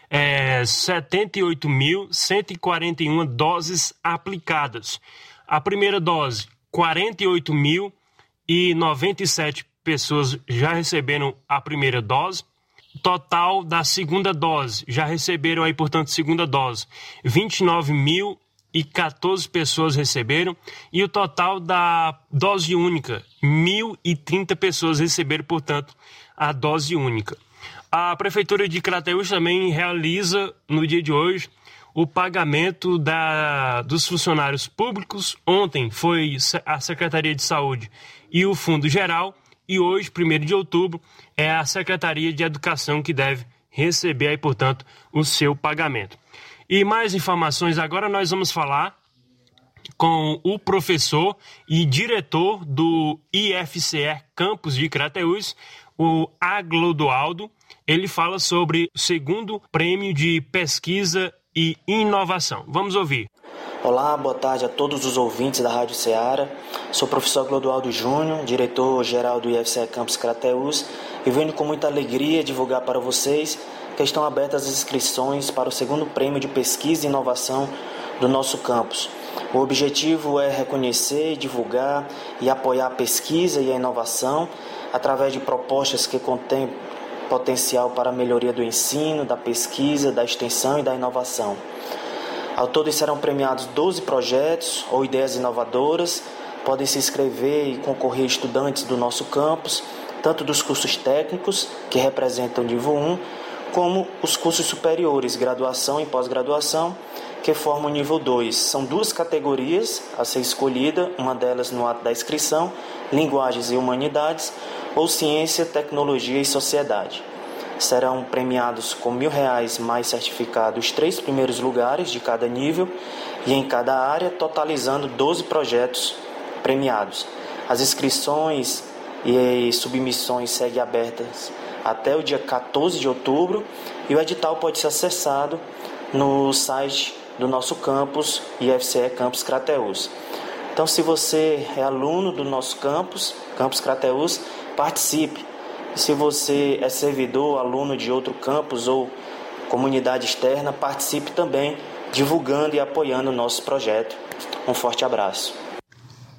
é, 78.141 doses aplicadas. A primeira dose, 48.097 pessoas já receberam a primeira dose. Total da segunda dose, já receberam aí, portanto, segunda dose, 29.014 pessoas receberam. E o total da dose única, 1.030 pessoas receberam, portanto, a dose única. A Prefeitura de Crateús também realiza, no dia de hoje, o pagamento da, dos funcionários públicos. Ontem foi a Secretaria de Saúde e o Fundo Geral, e hoje, 1 de outubro, é a Secretaria de Educação que deve receber aí, portanto, o seu pagamento. E mais informações agora nós vamos falar com o professor e diretor do IFCE Campus de Crateús, o Aglodoaldo. Ele fala sobre o segundo prêmio de pesquisa e inovação. Vamos ouvir. Olá, boa tarde a todos os ouvintes da Rádio Ceará. Sou o professor Clodoaldo Júnior, diretor-geral do IFCE Campus Crateus, e venho com muita alegria divulgar para vocês que estão abertas as inscrições para o segundo prêmio de pesquisa e inovação do nosso campus. O objetivo é reconhecer, divulgar e apoiar a pesquisa e a inovação através de propostas que contêm potencial para a melhoria do ensino, da pesquisa, da extensão e da inovação. Ao todo serão premiados 12 projetos ou ideias inovadoras. Podem se inscrever e concorrer estudantes do nosso campus, tanto dos cursos técnicos, que representam o nível 1, como os cursos superiores, graduação e pós-graduação, que formam o nível 2. São duas categorias a ser escolhida, uma delas no ato da inscrição, linguagens e humanidades, ou ciência, tecnologia e sociedade serão premiados com mil reais mais certificado os três primeiros lugares de cada nível e em cada área, totalizando 12 projetos premiados. As inscrições e submissões seguem abertas até o dia 14 de outubro e o edital pode ser acessado no site do nosso campus IFCE Campus Crateus. Então, se você é aluno do nosso campus, Campus Crateus, participe se você é servidor, aluno de outro campus ou comunidade externa, participe também divulgando e apoiando o nosso projeto. Um forte abraço.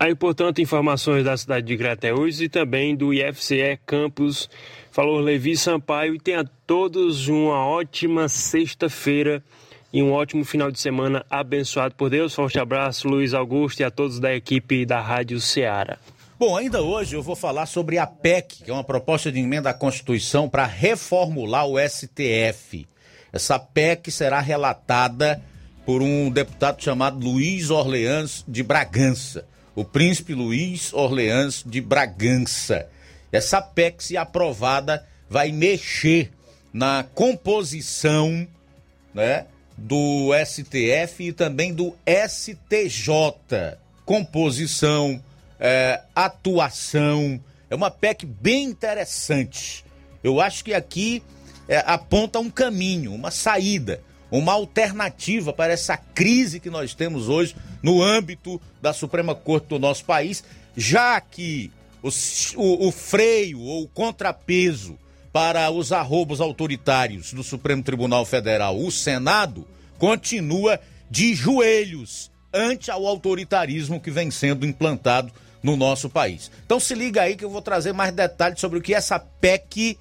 Aí, portanto, informações da cidade de Grateus e também do IFCE Campus. Falou Levi Sampaio e tenha todos uma ótima sexta-feira e um ótimo final de semana abençoado por Deus. Forte abraço, Luiz Augusto e a todos da equipe da Rádio Ceará. Bom, ainda hoje eu vou falar sobre a PEC, que é uma proposta de emenda à Constituição para reformular o STF. Essa PEC será relatada por um deputado chamado Luiz Orleans de Bragança, o príncipe Luiz Orleans de Bragança. Essa PEC, se aprovada, vai mexer na composição né, do STF e também do STJ. Composição, é, atuação. É uma PEC bem interessante. Eu acho que aqui é, aponta um caminho, uma saída, uma alternativa para essa crise que nós temos hoje no âmbito da Suprema Corte do nosso país, já que o, o, o freio ou o contrapeso para os arrobos autoritários do Supremo Tribunal Federal, o Senado, continua de joelhos ante ao autoritarismo que vem sendo implantado no nosso país. Então se liga aí que eu vou trazer mais detalhes sobre o que essa PEC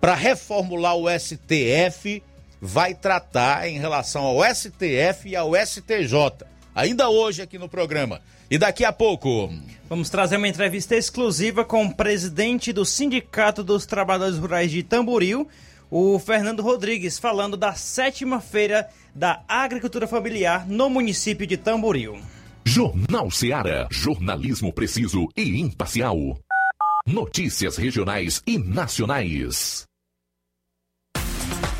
para reformular o STF vai tratar em relação ao STF e ao STJ. Ainda hoje aqui no programa. E daqui a pouco. Vamos trazer uma entrevista exclusiva com o presidente do Sindicato dos Trabalhadores Rurais de Tamboril, o Fernando Rodrigues, falando da sétima feira da agricultura familiar no município de Tamboril. Jornal Seara. Jornalismo preciso e imparcial. Notícias regionais e nacionais.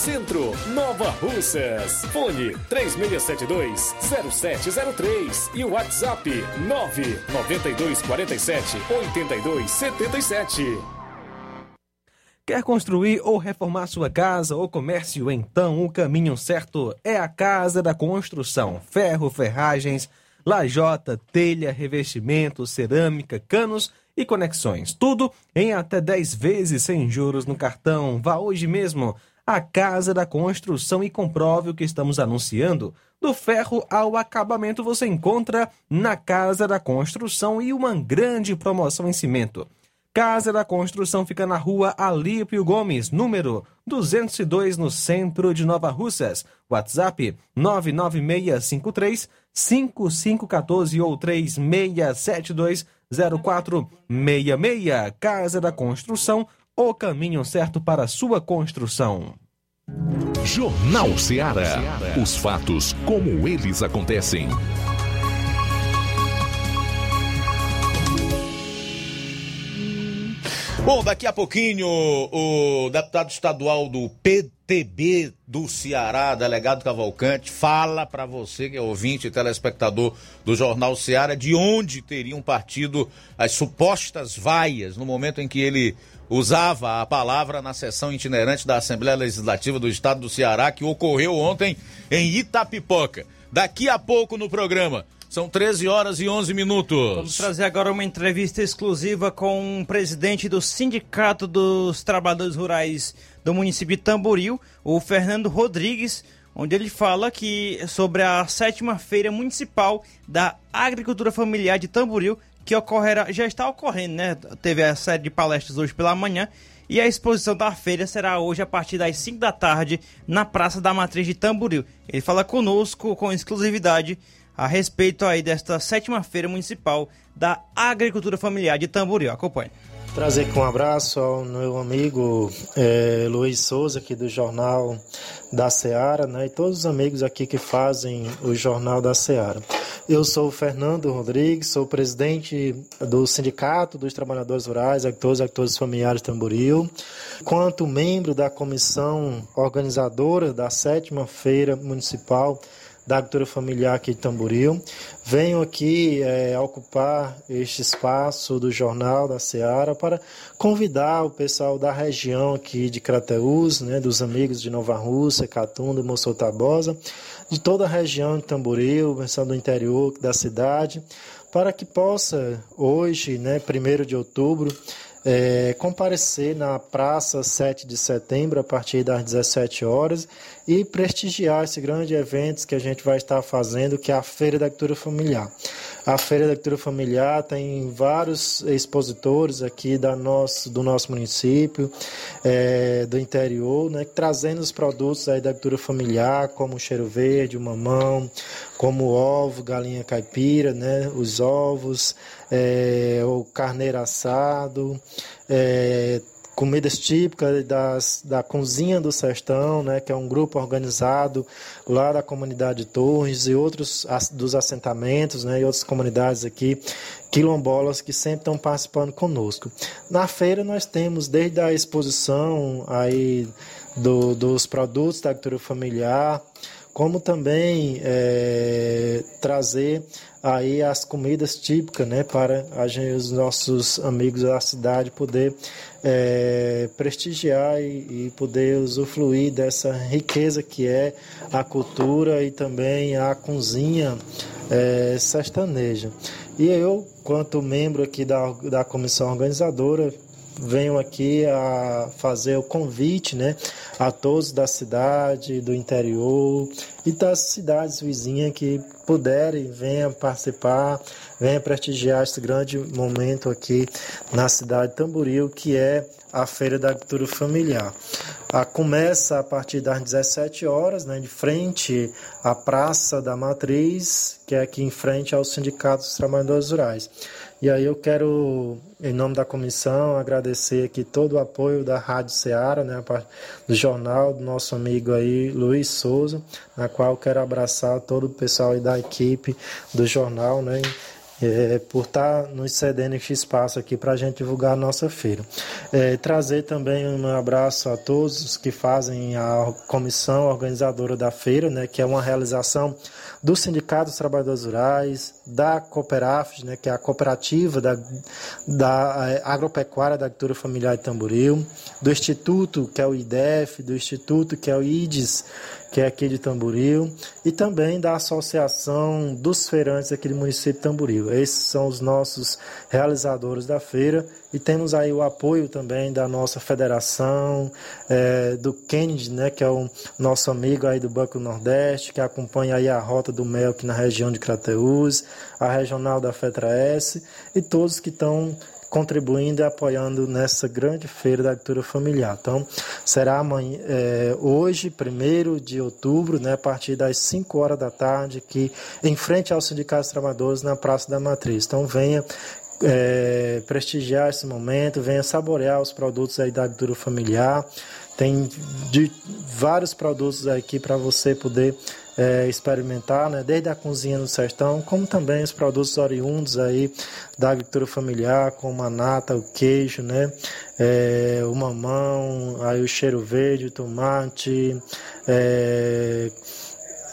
Centro, Nova Russas. Fone 3672-0703 e WhatsApp 99247-8277. Quer construir ou reformar sua casa ou comércio? Então o caminho certo é a Casa da Construção. Ferro, ferragens, lajota, telha, revestimento, cerâmica, canos e conexões. Tudo em até 10 vezes sem juros no cartão. Vá hoje mesmo a Casa da Construção e comprove o que estamos anunciando. Do ferro ao acabamento você encontra na Casa da Construção e uma grande promoção em cimento. Casa da Construção fica na rua Alípio Gomes, número 202, no centro de Nova Russas. WhatsApp 99653 5514 ou 3672 0466. Casa da Construção o caminho certo para sua construção. Jornal Ceará. Os fatos como eles acontecem. Bom, daqui a pouquinho o deputado estadual do PTB do Ceará, delegado Cavalcante, fala para você que é ouvinte e telespectador do Jornal Ceará de onde teriam partido as supostas vaias no momento em que ele usava a palavra na sessão itinerante da Assembleia Legislativa do Estado do Ceará, que ocorreu ontem em Itapipoca. Daqui a pouco no programa. São 13 horas e 11 minutos. Vamos trazer agora uma entrevista exclusiva com o presidente do Sindicato dos Trabalhadores Rurais do município de Tamboril, o Fernando Rodrigues, onde ele fala que sobre a sétima feira municipal da agricultura familiar de Tamboril, que ocorrerá, já está ocorrendo, né? Teve a série de palestras hoje pela manhã e a exposição da feira será hoje a partir das 5 da tarde na Praça da Matriz de Tamboril. Ele fala conosco com exclusividade a respeito aí desta sétima feira municipal da agricultura familiar de Tamboril. Acompanhe. Trazer aqui um abraço ao meu amigo é, Luiz Souza, aqui do Jornal da Seara, né, e todos os amigos aqui que fazem o Jornal da Seara. Eu sou o Fernando Rodrigues, sou presidente do Sindicato dos Trabalhadores Rurais, Actores e Actores Familiares Tamboril, quanto membro da comissão organizadora da sétima Feira Municipal da Agricultura Familiar aqui de Tamboril. Venho aqui é, ocupar este espaço do Jornal da Seara para convidar o pessoal da região aqui de Crateús, né, dos amigos de Nova Rússia, Catunda, Moçou Tabosa, de toda a região de Tamboril, pensando do interior da cidade, para que possa hoje, né, 1 de outubro, é, comparecer na Praça 7 de Setembro a partir das 17 horas e prestigiar esse grande evento que a gente vai estar fazendo, que é a Feira da Cultura Familiar. A Feira da Cultura Familiar tem vários expositores aqui da nosso, do nosso município, é, do interior, né, trazendo os produtos aí da cultura familiar, como o cheiro verde, o mamão, como o ovo, galinha caipira, né, os ovos, é, o carneiro assado, é, comidas típicas das, da Cozinha do Sertão, né, que é um grupo organizado lá da comunidade de Torres e outros dos assentamentos né, e outras comunidades aqui, quilombolas, que sempre estão participando conosco. Na feira nós temos desde a exposição aí do, dos produtos da agricultura familiar, como também é, trazer aí as comidas típicas, né, para gente, os nossos amigos da cidade poder é, prestigiar e, e, poder usufruir dessa riqueza que é a cultura e também a cozinha é, sertaneja. E eu, quanto membro aqui da, da comissão organizadora, venho aqui a fazer o convite né, a todos da cidade, do interior e das cidades vizinhas que puderem, venham participar, venham prestigiar este grande momento aqui na cidade de Tamboril, que é a Feira da Agricultura Familiar. A, começa a partir das 17 horas, né, de frente à Praça da Matriz, que é aqui em frente ao Sindicato dos Trabalhadores Rurais. E aí eu quero, em nome da comissão, agradecer aqui todo o apoio da Rádio Ceará, né, do jornal, do nosso amigo aí, Luiz Souza, na qual quero abraçar todo o pessoal e da equipe do jornal, né, é, por estar tá nos cedendo esse espaço aqui para a gente divulgar a nossa feira. É, trazer também um abraço a todos os que fazem a comissão organizadora da feira, né, que é uma realização do Sindicato dos Trabalhadores Rurais, da Cooperaf, né, que é a cooperativa da, da é, agropecuária da agricultura familiar de Tamboril, do Instituto, que é o IDEF, do Instituto, que é o IDES, que é aqui de Tamboril, e também da Associação dos Feirantes aqui do município de Tamboril. Esses são os nossos realizadores da feira e temos aí o apoio também da nossa federação, é, do Kennedy, né, que é o nosso amigo aí do Banco Nordeste, que acompanha aí a rota do mel aqui na região de Crateús, a regional da FETRA-S e todos que estão contribuindo e apoiando nessa grande feira da agricultura familiar. Então, será amanhã, é, hoje, 1 de outubro, né, a partir das 5 horas da tarde, aqui em frente ao Sindicato dos Trabalhadores, na Praça da Matriz. Então, venha é, prestigiar esse momento, venha saborear os produtos aí da agricultura familiar. Tem de vários produtos aqui para você poder é, experimentar, né? desde a cozinha no sertão, como também os produtos oriundos aí da agricultura familiar, como a nata, o queijo, né? É, o mamão, aí o cheiro verde, o tomate, é,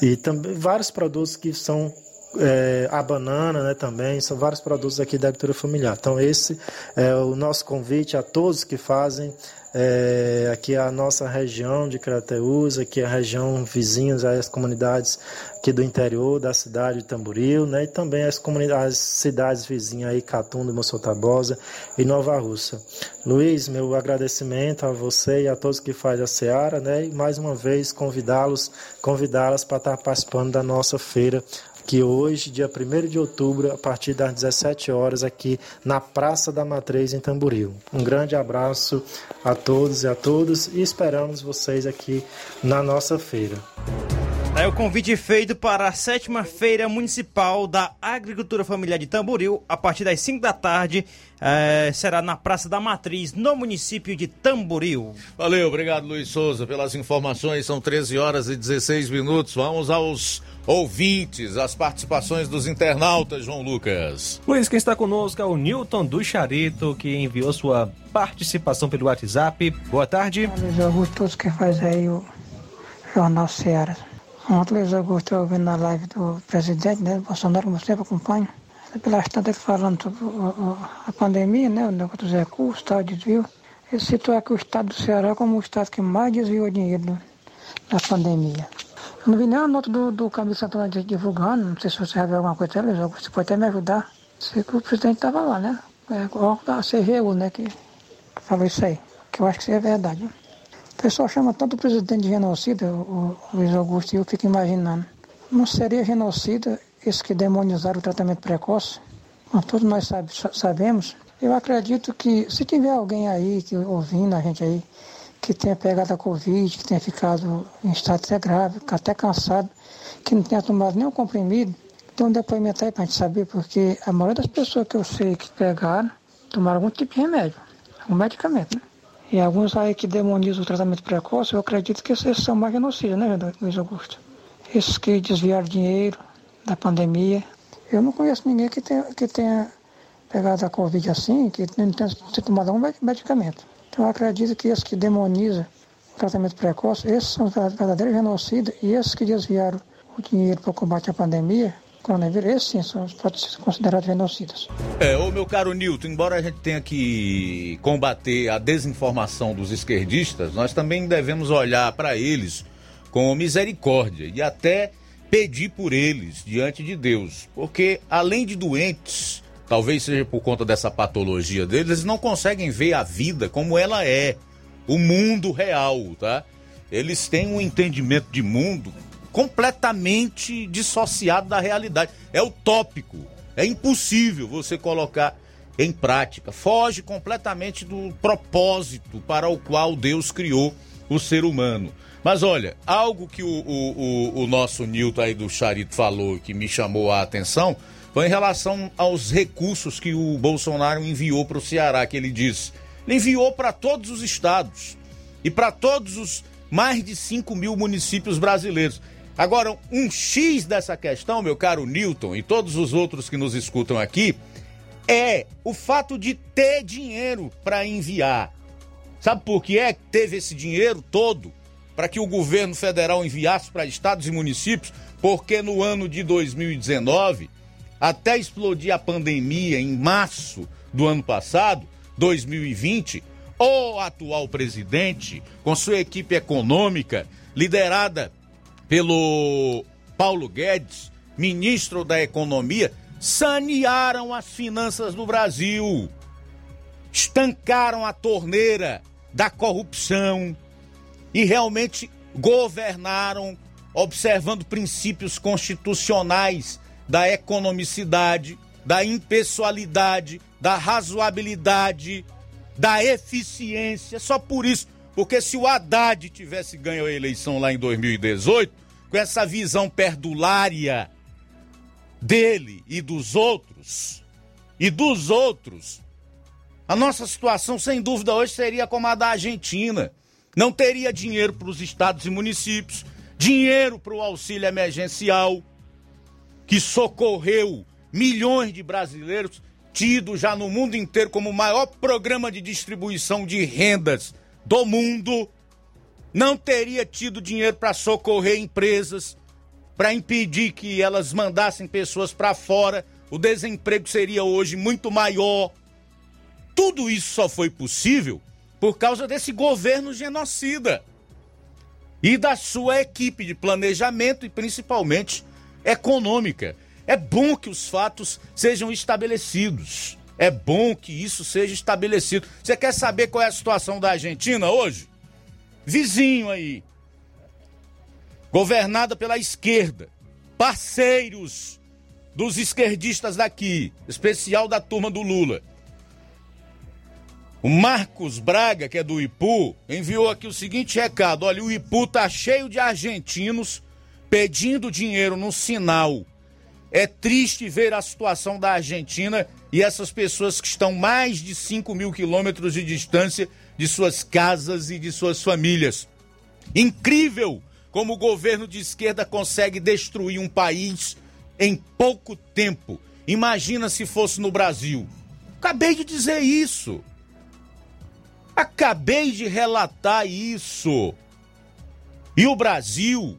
e também vários produtos que são é, a banana né, também, são vários produtos aqui da agricultura familiar. Então, esse é o nosso convite a todos que fazem é, aqui a nossa região de Crateús, aqui a região vizinhos, as comunidades aqui do interior da cidade de Tamboril, né, e também as, comunidades, as cidades vizinhas aí, Catunda, Moçô Tabosa e Nova Russa. Luiz, meu agradecimento a você e a todos que fazem a Seara, né, e mais uma vez convidá-los, convidá-las para estar participando da nossa feira que hoje, dia 1 de outubro, a partir das 17 horas, aqui na Praça da Matriz, em Tamboril. Um grande abraço a todos e a todas e esperamos vocês aqui na nossa feira. É o convite feito para a sétima feira municipal da agricultura familiar de Tamboril, a partir das 5 da tarde, é, será na Praça da Matriz, no município de Tamboril. Valeu, obrigado Luiz Souza pelas informações, são 13 horas e 16 minutos, vamos aos ouvintes, as participações dos internautas, João Lucas. Luiz, quem está conosco é o Newton do Charito, que enviou sua participação pelo WhatsApp. Boa tarde. Luiz Augusto, todos que faz aí o Jornal Ceará. Ontem, eu ouvindo na live do presidente, né, Bolsonaro, como sempre acompanho, pelas tantas ele falando sobre a pandemia, né, o negócio dos recursos, tal, desvio. Ele citou aqui o estado do Ceará como o estado que mais desviou dinheiro na pandemia. Eu não vi nenhuma nota do, do Camilo Santana divulgando, não sei se você já viu alguma coisa, Augusto, você pode até me ajudar. Sei que o presidente estava lá, né? É, da CGU, né, que falou isso aí, que eu acho que isso é verdade. Né? O pessoal chama tanto o presidente de genocida, o, Luiz Augusto, e eu fico imaginando. Não seria genocida esse que demonizaram o tratamento precoce? Como todos nós sabe, sabemos. Eu acredito que se tiver alguém aí que ouvindo a gente aí, que tenha pegado a Covid, que tenha ficado em estado ser grave, até cansado, que não tenha tomado nenhum comprimido, tem um depoimento aí para a gente saber, porque a maioria das pessoas que eu sei que pegaram, tomaram algum tipo de remédio, algum medicamento, né? E alguns aí que demonizam o tratamento precoce, eu acredito que esses são genocidas, né, Luiz Augusto? Esses que desviaram dinheiro da pandemia. Eu não conheço ninguém que tenha, que tenha pegado a Covid assim, que não tenha tomado algum medicamento. Então eu acredito que esses que demonizam o tratamento precoce, esses são os verdadeiros genocidas e esses que desviaram o dinheiro para o combate à pandemia, coronavírus, esses sim são, podem ser considerados genocidas. É, ô meu caro Nilton, embora a gente tenha que combater a desinformação dos esquerdistas, nós também devemos olhar para eles com misericórdia e até pedir por eles diante de Deus, porque além de doentes, talvez seja por conta dessa patologia deles, eles não conseguem ver a vida como ela é, o mundo real, tá? Eles têm um entendimento de mundo completamente dissociado da realidade. É utópico, é impossível você colocar em prática, foge completamente do propósito para o qual Deus criou o ser humano. Mas olha, algo que o, o, o, o nosso Nilton aí do Charito falou que me chamou a atenção foi em relação aos recursos que o Bolsonaro enviou para o Ceará, que ele disse. Ele enviou para todos os estados e para todos os mais de 5 mil municípios brasileiros. Agora, um X dessa questão, meu caro Newton e todos os outros que nos escutam aqui, é o fato de ter dinheiro para enviar. Sabe por que é que teve esse dinheiro todo para que o governo federal enviasse para estados e municípios? Porque no ano de 2019, até explodir a pandemia em março do ano passado, 2020, o atual presidente, com sua equipe econômica, liderada pelo Paulo Guedes, ministro da Economia, sanearam as finanças do Brasil, estancaram a torneira da corrupção e realmente governaram observando princípios constitucionais da economicidade, da impessoalidade, da razoabilidade, da eficiência. Só por isso, porque se o Haddad tivesse ganho a eleição lá em 2018, com essa visão perdulária dele e dos outros, e dos outros, a nossa situação, sem dúvida, hoje seria como a da Argentina. Não teria dinheiro para os estados e municípios, dinheiro para o auxílio emergencial, que socorreu milhões de brasileiros, tido já no mundo inteiro como o maior programa de distribuição de rendas do mundo. Não teria tido dinheiro para socorrer empresas, para impedir que elas mandassem pessoas para fora. O desemprego seria hoje muito maior. Tudo isso só foi possível por causa desse governo genocida e da sua equipe de planejamento e principalmente econômica. É bom que os fatos sejam estabelecidos. É bom que isso seja estabelecido. Você quer saber qual é a situação da Argentina hoje? Vizinho aí, governada pela esquerda, parceiros dos esquerdistas daqui, especial da turma do Lula. O Marcos Braga, que é do Ipu, enviou aqui o seguinte recado: olha, o Ipu tá cheio de argentinos pedindo dinheiro no sinal. É triste ver a situação da Argentina e essas pessoas que estão mais de 5 mil quilômetros de distância de suas casas e de suas famílias. Incrível como o governo de esquerda consegue destruir um país em pouco tempo. Imagina se fosse no Brasil. Acabei de dizer isso. Acabei de relatar isso. E o Brasil,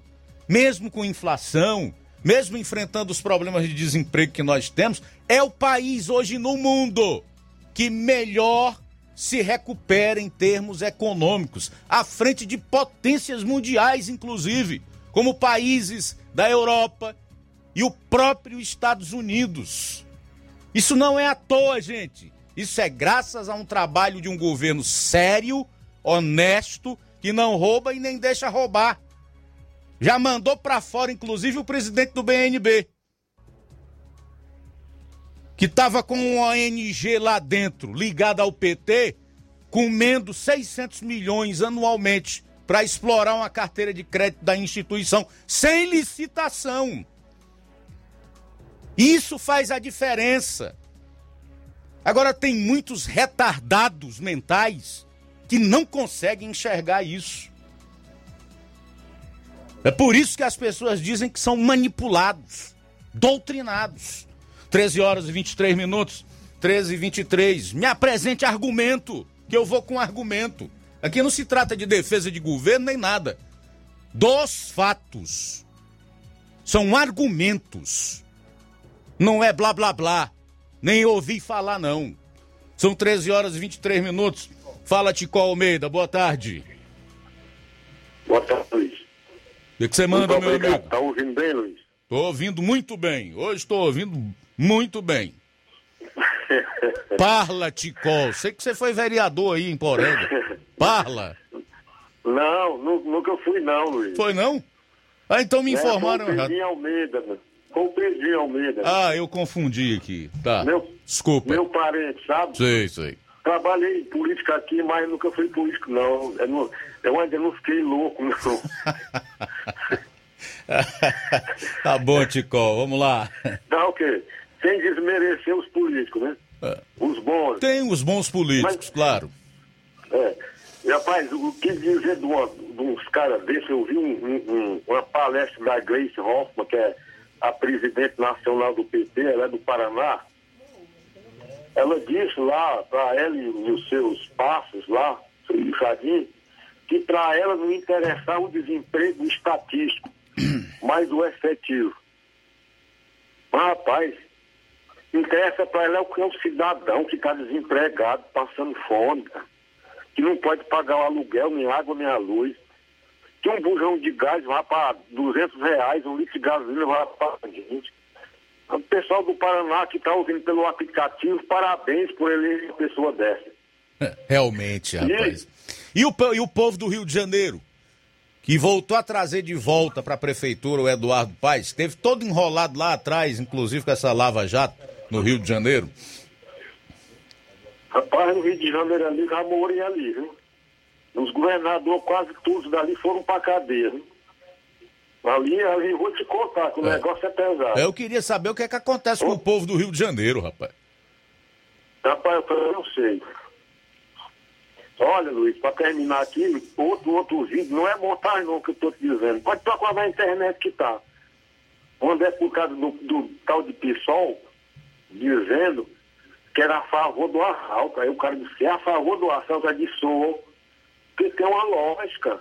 mesmo com inflação, mesmo enfrentando os problemas de desemprego que nós temos, é o país hoje no mundo que melhor se recupera em termos econômicos, à frente de potências mundiais, inclusive, como países da Europa e o próprio Estados Unidos. Isso não é à toa, gente. Isso é graças a um trabalho de um governo sério, honesto, que não rouba e nem deixa roubar. Já mandou para fora, inclusive, o presidente do BNB que estava com uma ONG lá dentro, ligada ao PT, comendo 600 milhões anualmente para explorar uma carteira de crédito da instituição sem licitação. Isso faz a diferença. Agora tem muitos retardados mentais que não conseguem enxergar isso. É por isso que as pessoas dizem que são manipulados, doutrinados. 13 horas e 23 minutos, 13 e 23. Me apresente argumento, que eu vou com argumento. Aqui não se trata de defesa de governo nem nada. Dos fatos. São argumentos. Não é blá blá blá. Nem ouvi falar, não. São 13 horas e 23 minutos. Fala, Tico Almeida, boa tarde. Boa tarde, Luiz. O que você manda, Muito meu obrigado. amigo? Tá ouvindo bem, Luiz? Tô ouvindo muito bem. Hoje estou ouvindo muito bem. Parla, Ticol. Sei que você foi vereador aí em Poranga. Parla. Não, nu- nunca fui não, Luiz. Foi não? Ah, então me É, informaram o errado. Almeida? Foi o Pedrinho Almeida. Ah, eu confundi aqui. Tá. Meu- Desculpa. Meu parente, sabe? Sei, sei. Trabalhei em política aqui, mas nunca fui político, não. Eu, não- eu ainda não fiquei louco, não. tá bom, Ticol. Vamos lá. Tá o quê? Sem desmerecer os políticos, né? Os bons. Tem os bons políticos, claro. É. Rapaz, o que dizer de, uma, de uns caras desses? Eu vi um- um- um- uma palestra da Grace Hoffman, que é a presidente nacional do PT, ela é do Paraná. Ela disse lá, para ela e os seus passos lá, seu Jardim, que para ela não interessava o desemprego estatístico, mas o efetivo. Mas, rapaz, interessa para ela é o que é o cidadão que está desempregado, passando fome, que não pode pagar o aluguel, nem água, nem a luz. Que um bujão de gás vai para 200 reais, um litro de gasolina vai para 20. O pessoal do Paraná que está ouvindo pelo aplicativo, parabéns por ele uma pessoa dessa. Realmente, rapaz. E o, po- e o povo do Rio de Janeiro? Que voltou a trazer de volta para a prefeitura o Eduardo Paes, teve todo enrolado lá atrás, inclusive com essa Lava Jato no Rio de Janeiro. Rapaz, no Rio de Janeiro ali, já morei ali, viu? Os governadores, quase todos dali foram pra cadeia, viu? Ali, ali, vou te contar que o É. negócio é pesado. Eu queria saber o que é que acontece com o povo do Rio de Janeiro, rapaz. Rapaz, eu não sei. Olha, Luiz, para terminar aqui, outro, outro vídeo, não é montagem não que eu estou te dizendo. Pode procurar na internet que tá. Onde é por causa do, do tal de PSOL, dizendo que era a favor do assalto. Aí o cara disse é a favor do assalto, aí disse, sou. Porque tem uma lógica.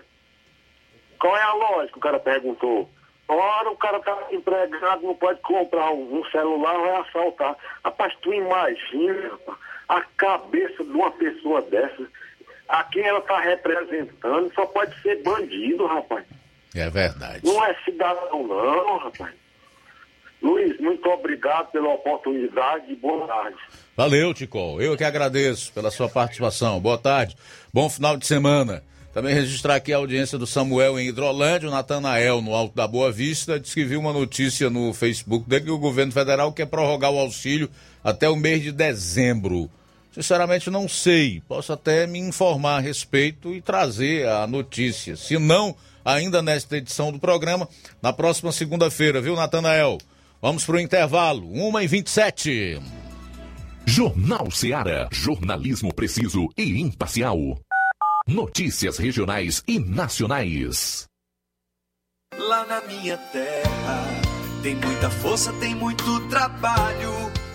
Qual é a lógica? O cara perguntou. Ora, o cara tá empregado, não pode comprar um, um celular, vai assaltar. Rapaz, tu imagina a cabeça de uma pessoa dessa, a quem ela tá representando, só pode ser bandido, rapaz. É verdade. Não é cidadão, não, rapaz. Luiz, muito obrigado pela oportunidade e boa tarde. Valeu, Ticol. Eu que agradeço pela sua participação. Boa tarde. Bom final de semana. Também registrar aqui a audiência do Samuel em Hidrolândia, o Natanael no Alto da Boa Vista, disse que viu uma notícia no Facebook dele que o governo federal quer prorrogar o auxílio até o mês de dezembro. Sinceramente não sei, posso até me informar a respeito e trazer a notícia. Se não, ainda nesta edição do programa, na próxima segunda-feira, viu, Natanael? Vamos para o intervalo, 1h27. Jornal Seara. Jornalismo preciso e imparcial. Notícias regionais e nacionais. Lá na minha terra tem muita força, tem muito trabalho.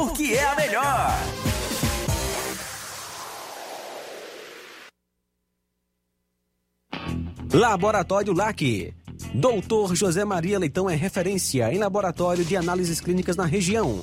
porque é a melhor. Laboratório LAC. Doutor José Maria Leitão é referência em laboratório de análises clínicas na região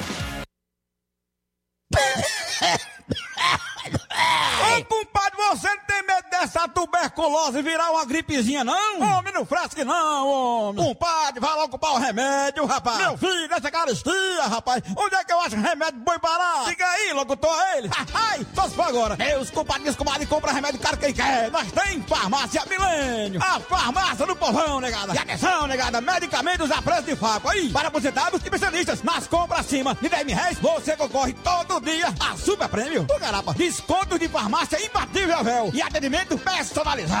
Tuberculose virar uma gripezinha, não? Homem, não fresque não, homem. Compadre, vai logo comprar o remédio, rapaz. Meu filho, nessa caristia, rapaz. Onde é que eu acho remédio bom e barato? Diga aí, locutor, ele. Ai, só se for agora. Meus compadres, comadre, compra remédio caro quem quer. Nós tem farmácia milênio. A farmácia do povão, negada. E atenção, negada, medicamentos a preço de faco. Aí, para aposentados e especialistas. Nas compras acima de 10 mil reais, você concorre todo dia a super prêmio. Do garapa, desconto de farmácia imbatível, véu. E atendimento personalizado.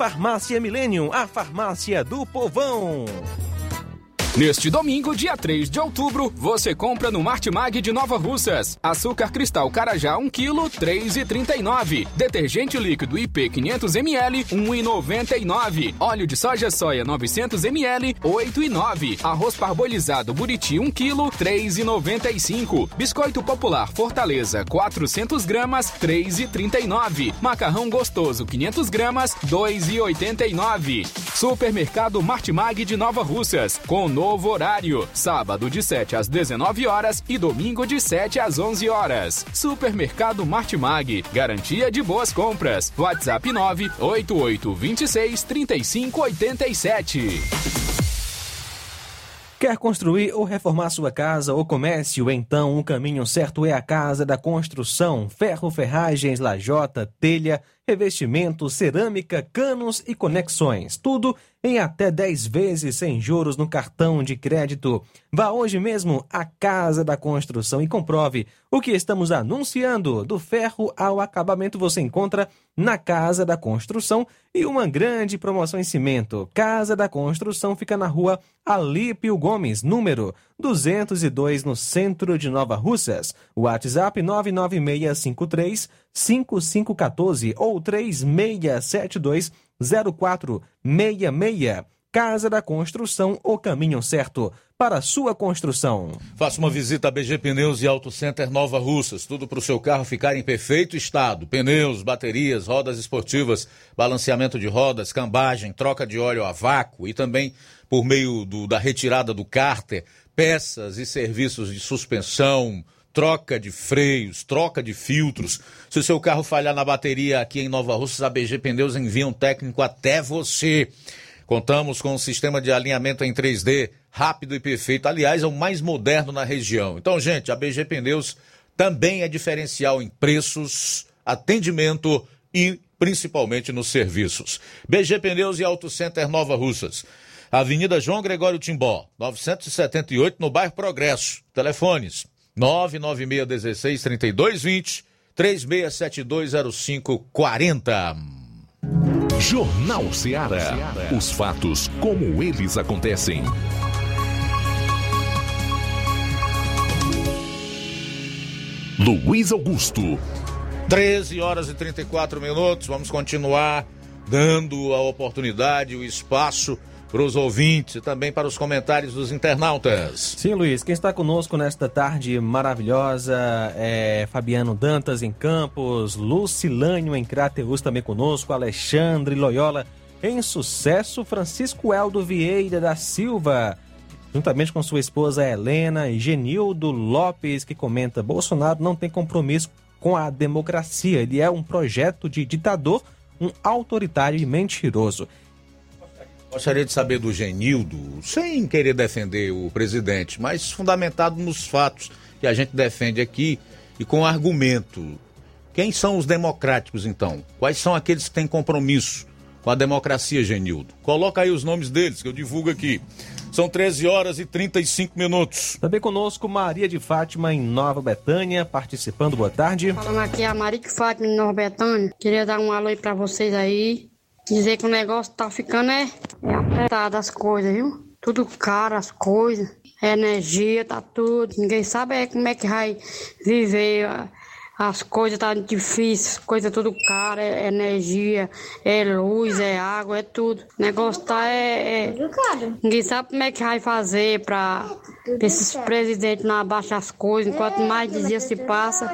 Farmácia Millennium, a farmácia do povão. Neste domingo, dia 3 de outubro, você compra no Martimag de Nova Russas. Açúcar cristal Carajá 1 kg, 3,39. Detergente líquido IP 500 ml, 1,99. Óleo de soja soia 900 ml, 8,9. Arroz parbolizado Buriti 1 kg, 3,95. Biscoito popular Fortaleza 400 gramas, 3,39. Macarrão gostoso 500 gramas, 2,89. Supermercado Martimag de Nova Russas, com novo horário. Sábado de 7 às 19 horas e domingo de 7 às 11 horas. Supermercado Martimag. Garantia de boas compras. WhatsApp 988 26 35 87. Quer construir ou reformar sua casa ou comércio? Então, o caminho certo é a Casa da Construção. Ferro, ferragens, lajota, telha, revestimento, cerâmica, canos e conexões. Tudo em até 10 vezes sem juros no cartão de crédito. Vá hoje mesmo à Casa da Construção e comprove o que estamos anunciando. Do ferro ao acabamento você encontra na Casa da Construção e uma grande promoção em cimento. Casa da Construção fica na rua Alípio Gomes, número 202, no centro de Nova Russas. WhatsApp 99653 5514 ou 3672 0466. Casa da Construção, o caminho certo para sua construção. Faça uma visita a BG Pneus e Auto Center Nova Russas. Tudo para o seu carro ficar em perfeito estado. Pneus, baterias, rodas esportivas, balanceamento de rodas, cambagem, troca de óleo a vácuo e também por meio do, da retirada do cárter, peças e serviços de suspensão, troca de freios, troca de filtros. Se o seu carro falhar na bateria aqui em Nova Russas, a BG Pneus envia um técnico até você. Contamos com um sistema de alinhamento em 3D rápido e perfeito. Aliás, é o mais moderno na região. Então, gente, a BG Pneus também é diferencial em preços, atendimento e principalmente nos serviços. BG Pneus e Auto Center Nova Russas. Avenida João Gregório Timbó, 978, no bairro Progresso. Telefones 99616 3220 36720540. Jornal Ceará. Os fatos como eles acontecem. Luiz Augusto. 13 horas e 34 minutos. Vamos continuar dando a oportunidade, o espaço para os ouvintes e também para os comentários dos internautas. Sim, Luiz, quem está conosco nesta tarde maravilhosa é Fabiano Dantas em Campos, Lucilânio em Crateus também conosco, Alexandre Loyola em Sucesso, Francisco Eldo Vieira da Silva, juntamente com sua esposa Helena e Genildo Lopes, que comenta: Bolsonaro não tem compromisso com a democracia, ele é um projeto de ditador, um autoritário e mentiroso. Gostaria de saber do Genildo, sem querer defender o presidente, mas fundamentado nos fatos que a gente defende aqui e com argumento. Quem são os democráticos, então? Quais são aqueles que têm compromisso com a democracia, Genildo? Coloca aí os nomes deles, que eu divulgo aqui. São 13 horas e 35 minutos. Também conosco Maria de Fátima em Nova Betânia, participando. Boa tarde. Falando aqui a Maria de Fátima em Nova Betânia. Queria dar um alô aí pra vocês aí. Dizer que o negócio tá ficando é, é apertado as coisas, viu? Tudo caro, as coisas. É energia, tá tudo. Ninguém sabe é como é que vai viver. As coisas tá difíceis, coisa tudo cara, é energia, é luz, é água, é tudo. O negócio tá é, é... Ninguém sabe como é que vai fazer pra esses presidentes não abaixar as coisas. Quanto mais dias se passa,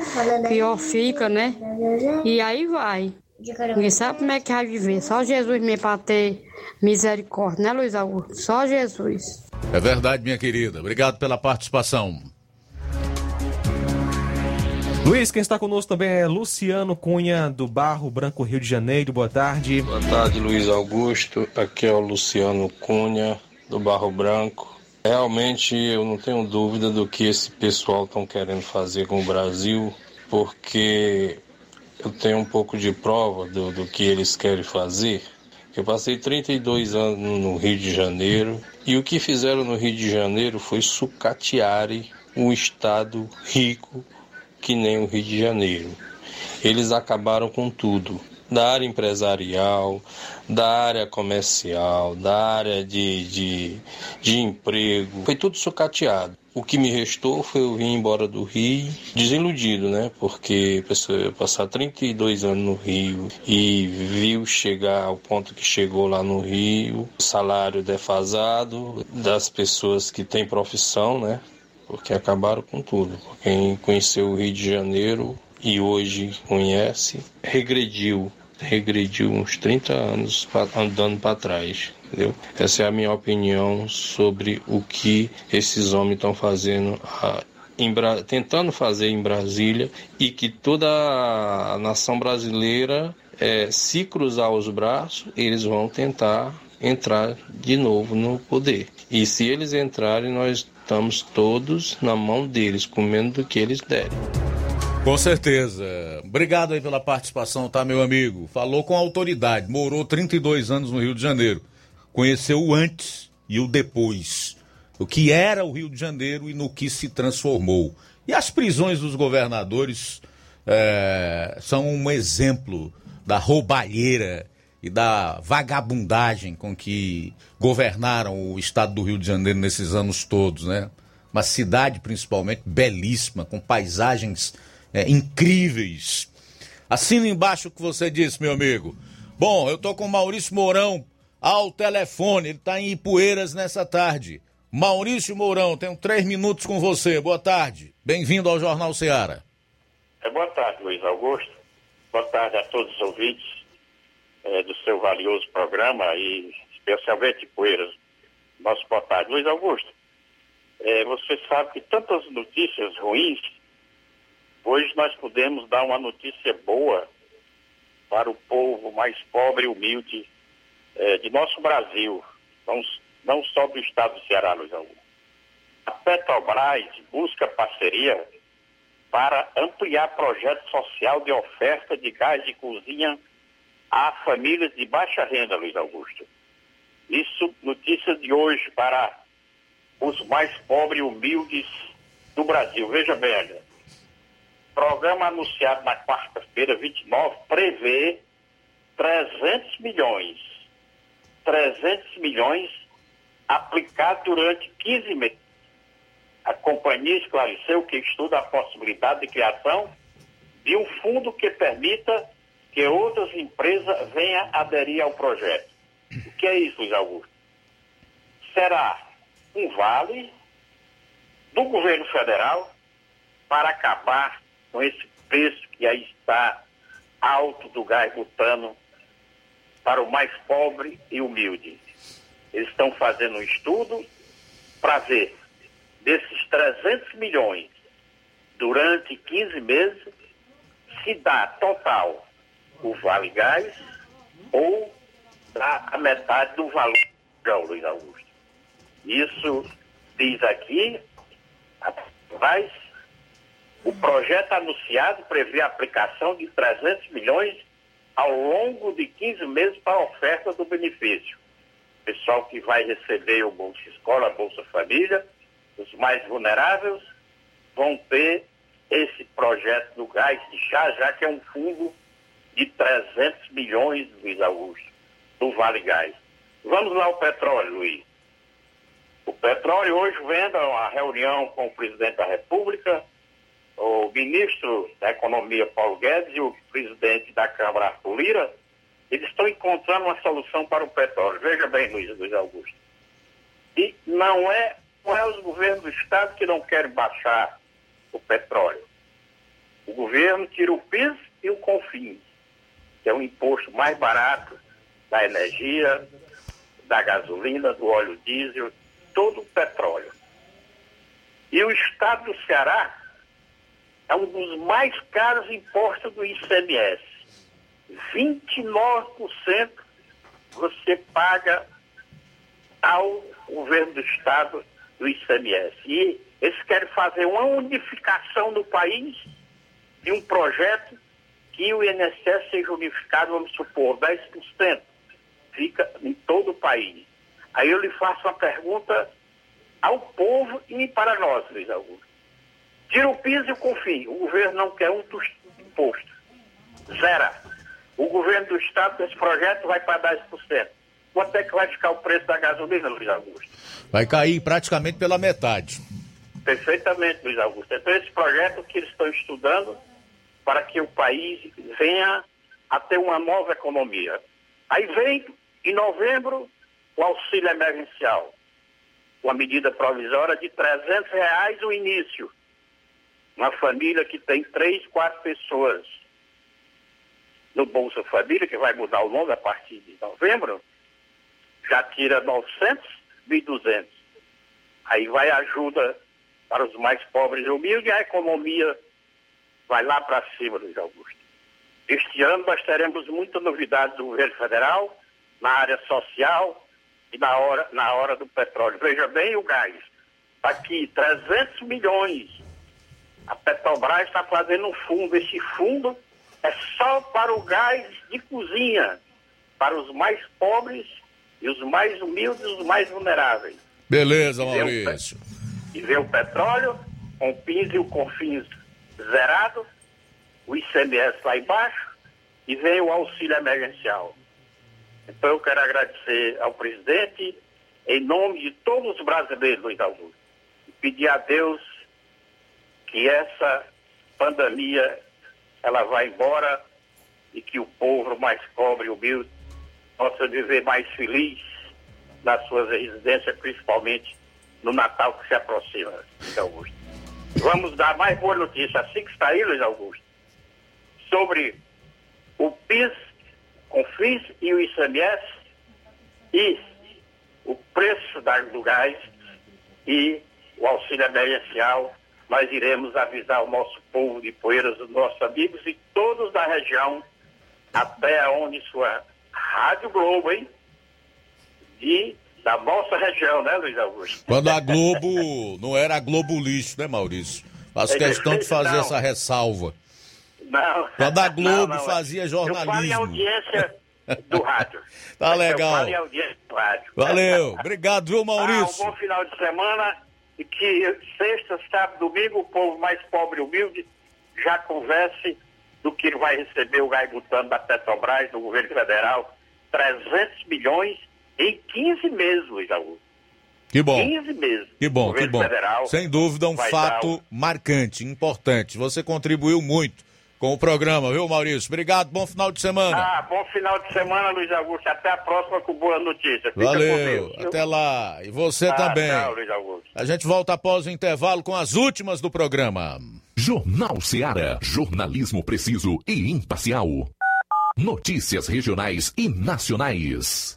pior fica, né? E aí vai. Ninguém sabe como é que vai viver. Só Jesus mesmo para ter misericórdia, né, Luiz Augusto? Só Jesus. É verdade, minha querida. Obrigado pela participação. Luiz, quem está conosco também é Luciano Cunha, do Barro Branco, Rio de Janeiro. Boa tarde. Boa tarde, Luiz Augusto. Aqui é o Luciano Cunha, do Barro Branco. Realmente eu não tenho dúvida do que esse pessoal estão querendo fazer com o Brasil, porque eu tenho um pouco de prova do, do que eles querem fazer. Eu passei 32 anos no Rio de Janeiro e o que fizeram no Rio de Janeiro foi sucatearem um estado rico que nem o Rio de Janeiro. Eles acabaram com tudo. Da área empresarial, da área comercial, da área de, de, de emprego. Foi tudo sucateado. O que me restou foi eu vir embora do Rio, desiludido, né? Porque eu passar 32 anos no Rio e viu chegar ao ponto que chegou lá no Rio, salário defasado das pessoas que têm profissão, né? Porque acabaram com tudo. Quem conheceu o Rio de Janeiro e hoje conhece, regrediu regrediu uns 30 anos andando para trás. Entendeu? Essa é a minha opinião sobre o que esses homens estão fazendo, a, tentando fazer em Brasília e que toda a nação brasileira, é, se cruzar os braços, eles vão tentar entrar de novo no poder. E se eles entrarem, nós estamos todos na mão deles, comendo do que eles derem. Com certeza. Obrigado aí pela participação, tá, meu amigo? Falou com autoridade, morou 32 anos no Rio de Janeiro. Conheceu o antes e o depois. O que era o Rio de Janeiro e no que se transformou. E as prisões dos governadores é, são um exemplo da roubalheira e da vagabundagem com que governaram o estado do Rio de Janeiro nesses anos todos, né? Uma cidade principalmente belíssima, com paisagens é, incríveis. Assina embaixo o que você disse, meu amigo. Bom, eu tô com Maurício Mourão ao telefone, ele está em Ipueiras nessa tarde. Maurício Mourão, tenho três minutos com você. Boa tarde. Bem-vindo ao Jornal Ceará. É, boa tarde, Luiz Augusto. Boa tarde a todos os ouvintes é, do seu valioso programa e especialmente Ipueiras. Nosso boa tarde. Luiz Augusto, é, você sabe que tantas notícias ruins Hoje nós podemos dar uma notícia boa para o povo mais pobre e humilde eh, de nosso Brasil, não, não só do estado do Ceará, Luiz Augusto. A Petrobras busca parceria para ampliar projeto social de oferta de gás de cozinha a famílias de baixa renda, Luiz Augusto. Isso, notícia de hoje para os mais pobres e humildes do Brasil. Veja bem, olha, programa anunciado na quarta-feira, 29, prevê 300 milhões. 300 milhões aplicados durante 15 meses. A companhia esclareceu que estuda a possibilidade de criação de um fundo que permita que outras empresas venham aderir ao projeto. O que é isso, Luiz Augusto? Será um vale do governo federal para acabar com esse preço que aí está alto do gás butano para o mais pobre e humilde. Eles estão fazendo um estudo para ver desses 300 milhões durante 15 meses se dá total o Vale Gás ou dá a metade do valor do Luiz Augusto. Isso diz aqui, mas o projeto anunciado prevê a aplicação de 300 milhões ao longo de 15 meses para a oferta do benefício. Pessoal que vai receber o Bolsa Escola, Bolsa Família, os mais vulneráveis vão ter esse projeto do gás de chá, já que é um fundo de 300 milhões, Luiz Augusto, do Vale Gás. Vamos lá ao petróleo, Luiz. O petróleo hoje vendo uma reunião com o presidente da República, o ministro da Economia, Paulo Guedes, e o presidente da Câmara, Arthur Lira, eles estão encontrando uma solução para o petróleo. Veja bem, Luiz, Luiz Augusto. E não é, não é os governos do Estado que não querem baixar o petróleo. O governo tira o PIS e o CONFINS, que é o imposto mais barato da energia, da gasolina, do óleo diesel, todo o petróleo. E o Estado do Ceará é um dos mais caros impostos do ICMS. 29% você paga ao governo do Estado do ICMS. E eles querem fazer uma unificação no país de um projeto que o INSS seja unificado, vamos supor, 10%. Fica em todo o país. Aí eu lhe faço uma pergunta ao povo e para nós, Luiz Augusto. Tira o piso e o confim. O governo não quer um imposto. Zero. O governo do Estado, desse projeto, vai para 10%. Quanto é que vai ficar o preço da gasolina, Luiz Augusto? Vai cair praticamente pela metade. Perfeitamente, Luiz Augusto. Então, esse projeto que eles estão estudando para que o país venha a ter uma nova economia. Aí vem, em novembro, o auxílio emergencial. Uma medida provisória de 300 reais o início uma família que tem três, quatro pessoas no Bolsa Família, que vai mudar o nome a partir de novembro, já tira 900, 1.200. Aí vai ajuda para os mais pobres e humildes e a economia vai lá para cima, Luiz Augusto. Este ano nós teremos muitas novidades do governo federal na área social e na hora, na hora do petróleo. Veja bem o gás. Aqui, 300 milhões a Petrobras está fazendo um fundo. Esse fundo é só para o gás de cozinha, para os mais pobres e os mais humildes e os mais vulneráveis. Beleza, Maurício. E vê o petróleo, com o PIS e o CONFINS zerado, o ICMS lá embaixo, e vem o auxílio emergencial. Então eu quero agradecer ao presidente, em nome de todos os brasileiros, Luiz Augusto, e pedir a Deus que essa pandemia ela vai embora e que o povo mais pobre e humilde possa viver mais feliz nas suas residências, principalmente no Natal que se aproxima, Luiz Augusto. Vamos dar mais boa notícia assim que está aí, Luiz Augusto, sobre o PIS, CONFIS e o ICMS e o preço do gás e o auxílio emergencial nós iremos avisar o nosso povo de Poeiras, os nossos amigos e todos da região, até onde sua Rádio Globo, hein? De, da nossa região, né, Luiz Augusto? Quando a Globo não era a Globo Lixo, né, Maurício? Faço É questão de fazer não. essa ressalva. Não. Quando a Globo Não, não, fazia Eu falo em jornalismo. audiência do rádio. Tá Eu legal. falo em audiência do rádio. Valeu. Obrigado, viu, Maurício? Ah, um bom final de semana e que sexta, sábado, domingo, o povo mais pobre e humilde já converse do que vai receber o gaibutano da Petrobras, do governo federal, 300 milhões em 15 meses, Luiz Augusto. Que bom. 15 meses. Que bom, que bom. federal Sem dúvida, um fato marcante, importante. Você contribuiu muito com o programa, viu, Maurício? Obrigado, bom final de semana. Ah, bom final de semana, Luiz Augusto. Até a próxima com boa notícia. Fica com Valeu, Deus, até lá. E você Ah, também. Tchau, Luiz Augusto. A gente volta após o intervalo com as últimas do programa. Jornal Seara. Jornalismo preciso e imparcial. Notícias regionais e nacionais.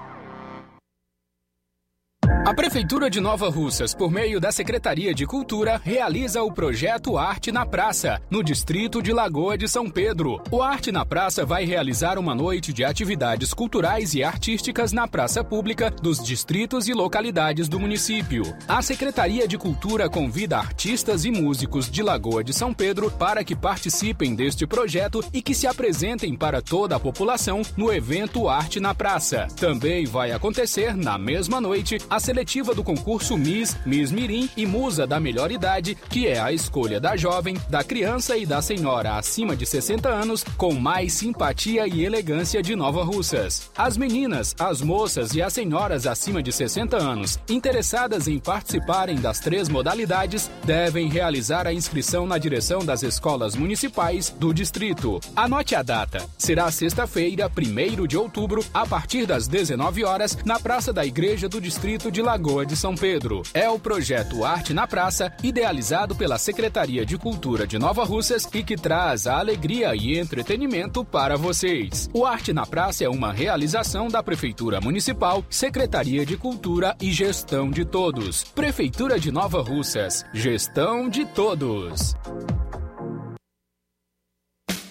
A Prefeitura de Nova Russas, por meio da Secretaria de Cultura, realiza o projeto Arte na Praça, no distrito de Lagoa de São Pedro. O Arte na Praça vai realizar uma noite de atividades culturais e artísticas na praça pública dos distritos e localidades do município. A Secretaria de Cultura convida artistas e músicos de Lagoa de São Pedro para que participem deste projeto e que se apresentem para toda a população no evento Arte na Praça. Também vai acontecer, na mesma noite, a seletiva do concurso Miss, Miss Mirim e Musa da Melhor Idade, que é a escolha da jovem, da criança e da senhora acima de 60 anos com mais simpatia e elegância de Nova Russas. As meninas, as moças e as senhoras acima de 60 anos interessadas em participarem das três modalidades devem realizar a inscrição na direção das escolas municipais do distrito. Anote a data. Será sexta-feira, 1 de outubro, a partir das 19 horas, na Praça da Igreja do Distrito de Lagoa de São Pedro. É o projeto Arte na Praça, idealizado pela Secretaria de Cultura de Nova Russas e que traz a alegria e entretenimento para vocês. O Arte na Praça é uma realização da Prefeitura Municipal, Secretaria de Cultura e Gestão de Todos. Prefeitura de Nova Russas. Gestão de todos.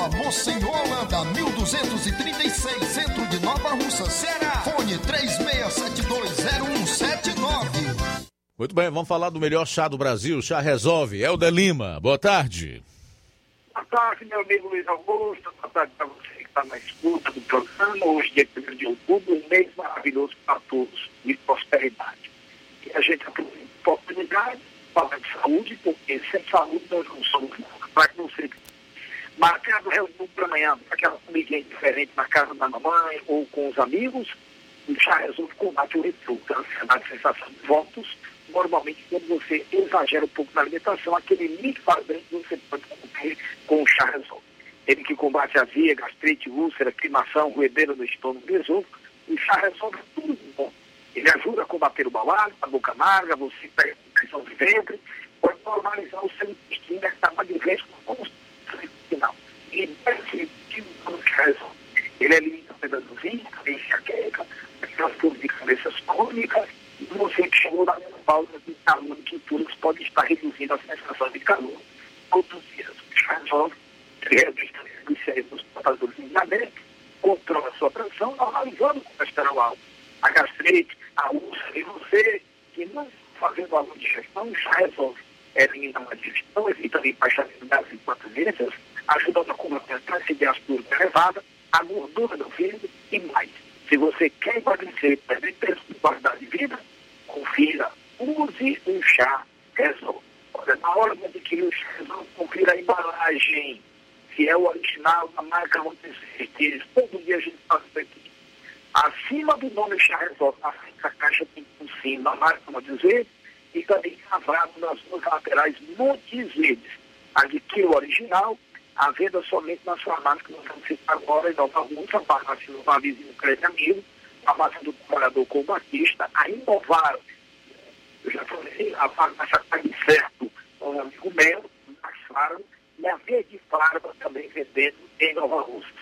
Rua Monsenhor Holanda, 1236, centro de Nova Russa, Ceará. Fone 36720179. Muito bem, vamos falar do melhor chá do Brasil, Chá Resolve. Helder Lima, boa tarde. Boa tarde, meu amigo Luiz Augusto. Boa tarde para você que está na escuta do programa. Hoje, dia 1 de outubro, um mês maravilhoso para todos, de prosperidade. E a gente aproveita a oportunidade falar de saúde, porque sem saúde nós não somos nada. Para que você marcado reunião para amanhã, aquela comidinha diferente na casa da mamãe ou com os amigos, chá resolve combate o refluxo, a ansiedade, sensação de votos. Normalmente, quando você exagera um pouco na alimentação, aquele limite dentro você pode combater com o chá resolve. Ele que combate azia, gastrite, úlcera, climação, ruedeira no estômago e esôfago, o chá resolve tudo de bom. Ele ajuda a combater o baualho, a boca amarga, você pega pressão de ventre, pode normalizar o seu intestino, que está de vez com final. E ele elimina a perda do vinho, a enxaqueca, aquelas dores de cabeças crônicas, e você que chegou na menopausa de calor e quinturas pode estar reduzindo a sensação de calor. Outros dias, chá resolve, reduz os cérebros portadores de diabetes, controla a sua pressão, normalizando o colesterol alto, a gastrite, a úlcera, e você que não fazendo alguma digestão, já resolve. Elimina a digestão, evita limpachamento das impotências, ajudando a combater a transcendência elevada, a gordura do fígado e mais. Se você quer emagrecer e perder peso de qualidade de vida, confira, use um chá Resolve. Olha, na hora de adquirir o chá Resolve, confira a embalagem, se é o original da marca Montesquieu. Todo dia a gente faz isso aqui. Acima do nome chá Resolve, a caixa tem um símbolo da marca Montesquieu e também gravado nas duas laterais vezes. Adquira o original, a venda somente nas farmácias que nós vamos citar agora, em Nova Rússia, a farmácia do Vavizinho Crédito Amigo, a farmácia do Trabalhador com Batista, a Inovar, eu já falei, a farmácia Pague Certo, um amigo meu, Max Farma, e a Verde Farma também vendendo em Nova Rússia.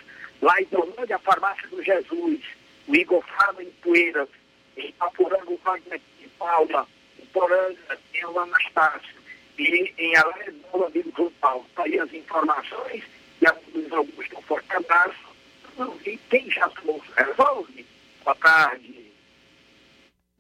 Lá em Dolândia, a farmácia do Jesus, o Igor Farma em Poeiras, em Paporanga, o Wagner de Paula, em Poranga, tem o Anastácio, e em amigo João Paulo. Tá aí as informações, e a Luiz Augusto, forte abraço. Quem já resolve? Boa tarde.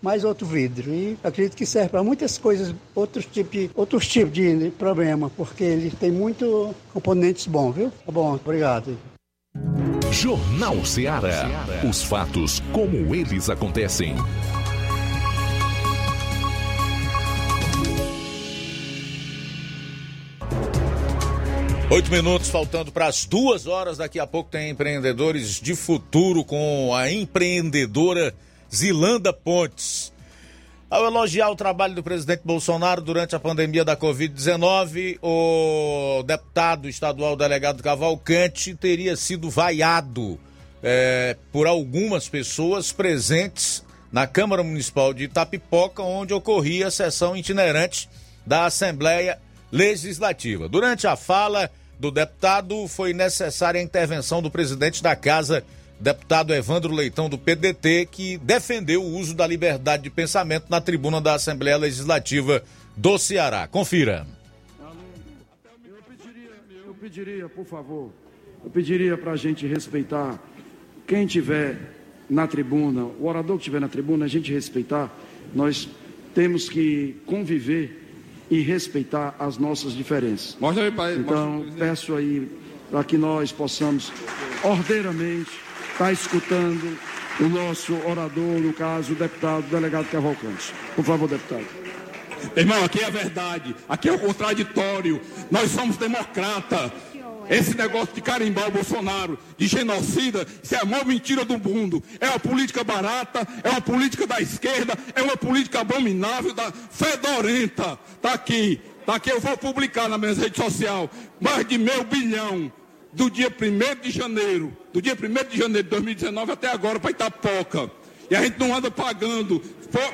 mais outro vidro. E acredito que serve para muitas coisas, outros tipos, outros tipos de problema, porque ele tem muito componentes bons, viu? Tá bom, obrigado. Jornal Ceará. Os fatos como eles acontecem. Oito minutos faltando para as duas horas. Daqui a pouco tem empreendedores de futuro com a empreendedora Zilanda Pontes. Ao elogiar o trabalho do presidente Bolsonaro durante a pandemia da Covid-19, o deputado estadual delegado Cavalcante teria sido vaiado é, por algumas pessoas presentes na Câmara Municipal de Itapipoca, onde ocorria a sessão itinerante da Assembleia Legislativa. Durante a fala do deputado, foi necessária a intervenção do presidente da Casa deputado Evandro Leitão, do PDT, que defendeu o uso da liberdade de pensamento na tribuna da Assembleia Legislativa do Ceará. Confira. Eu pediria, eu pediria por favor, eu pediria para a gente respeitar quem tiver na tribuna, o orador que estiver na tribuna, a gente respeitar. Nós temos que conviver e respeitar as nossas diferenças. Mostra aí, pai. Então, peço aí para que nós possamos ordeiramente está escutando o nosso orador, no caso, o deputado o delegado Cavalcante. Por favor, deputado. Irmão, aqui é a verdade, aqui é o contraditório. Nós somos democrata. Esse negócio de carimbar o Bolsonaro, de genocida, isso é a maior mentira do mundo. É uma política barata, é uma política da esquerda, é uma política abominável, da fedorenta. Tá aqui, tá aqui, eu vou publicar na minha rede social. Mais de meio bilhão do dia 1 de janeiro, do dia 1 de janeiro de 2019 até agora para Itapoca. E a gente não anda pagando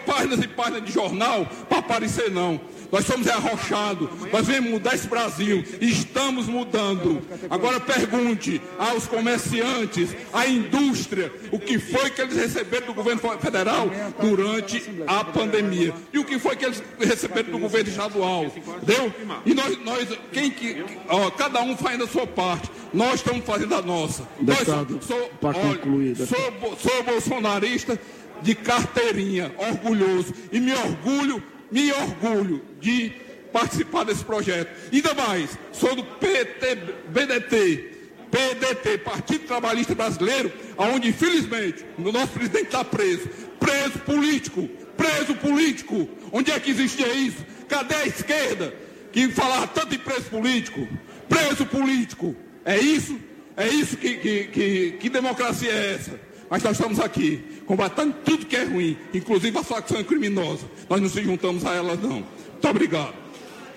páginas e páginas de jornal para aparecer, não. Nós somos arrochados, nós vamos mudar esse Brasil, estamos mudando. Agora pergunte aos comerciantes, à indústria, o que foi que eles receberam do governo federal durante a pandemia? E o que foi que eles receberam do governo estadual, entendeu? E nós, nós quem que, ó, cada um faz a sua parte, nós estamos fazendo a nossa. Deputado, nós, sou, para concluir, sou, sou bolsonarista de carteirinha, orgulhoso. E me orgulho me orgulho de participar desse projeto. Ainda mais, sou do PT, BDT, PDT, Partido Trabalhista Brasileiro, onde infelizmente o nosso presidente está preso. Preso político, preso político. Onde é que existia isso? Cadê a esquerda que falava tanto em preso político? Preso político. É isso? É isso que, que, que, que democracia é essa? Mas nós estamos aqui combatendo tudo que é ruim, inclusive a facção criminosa. Nós não se juntamos a elas, não. Muito obrigado.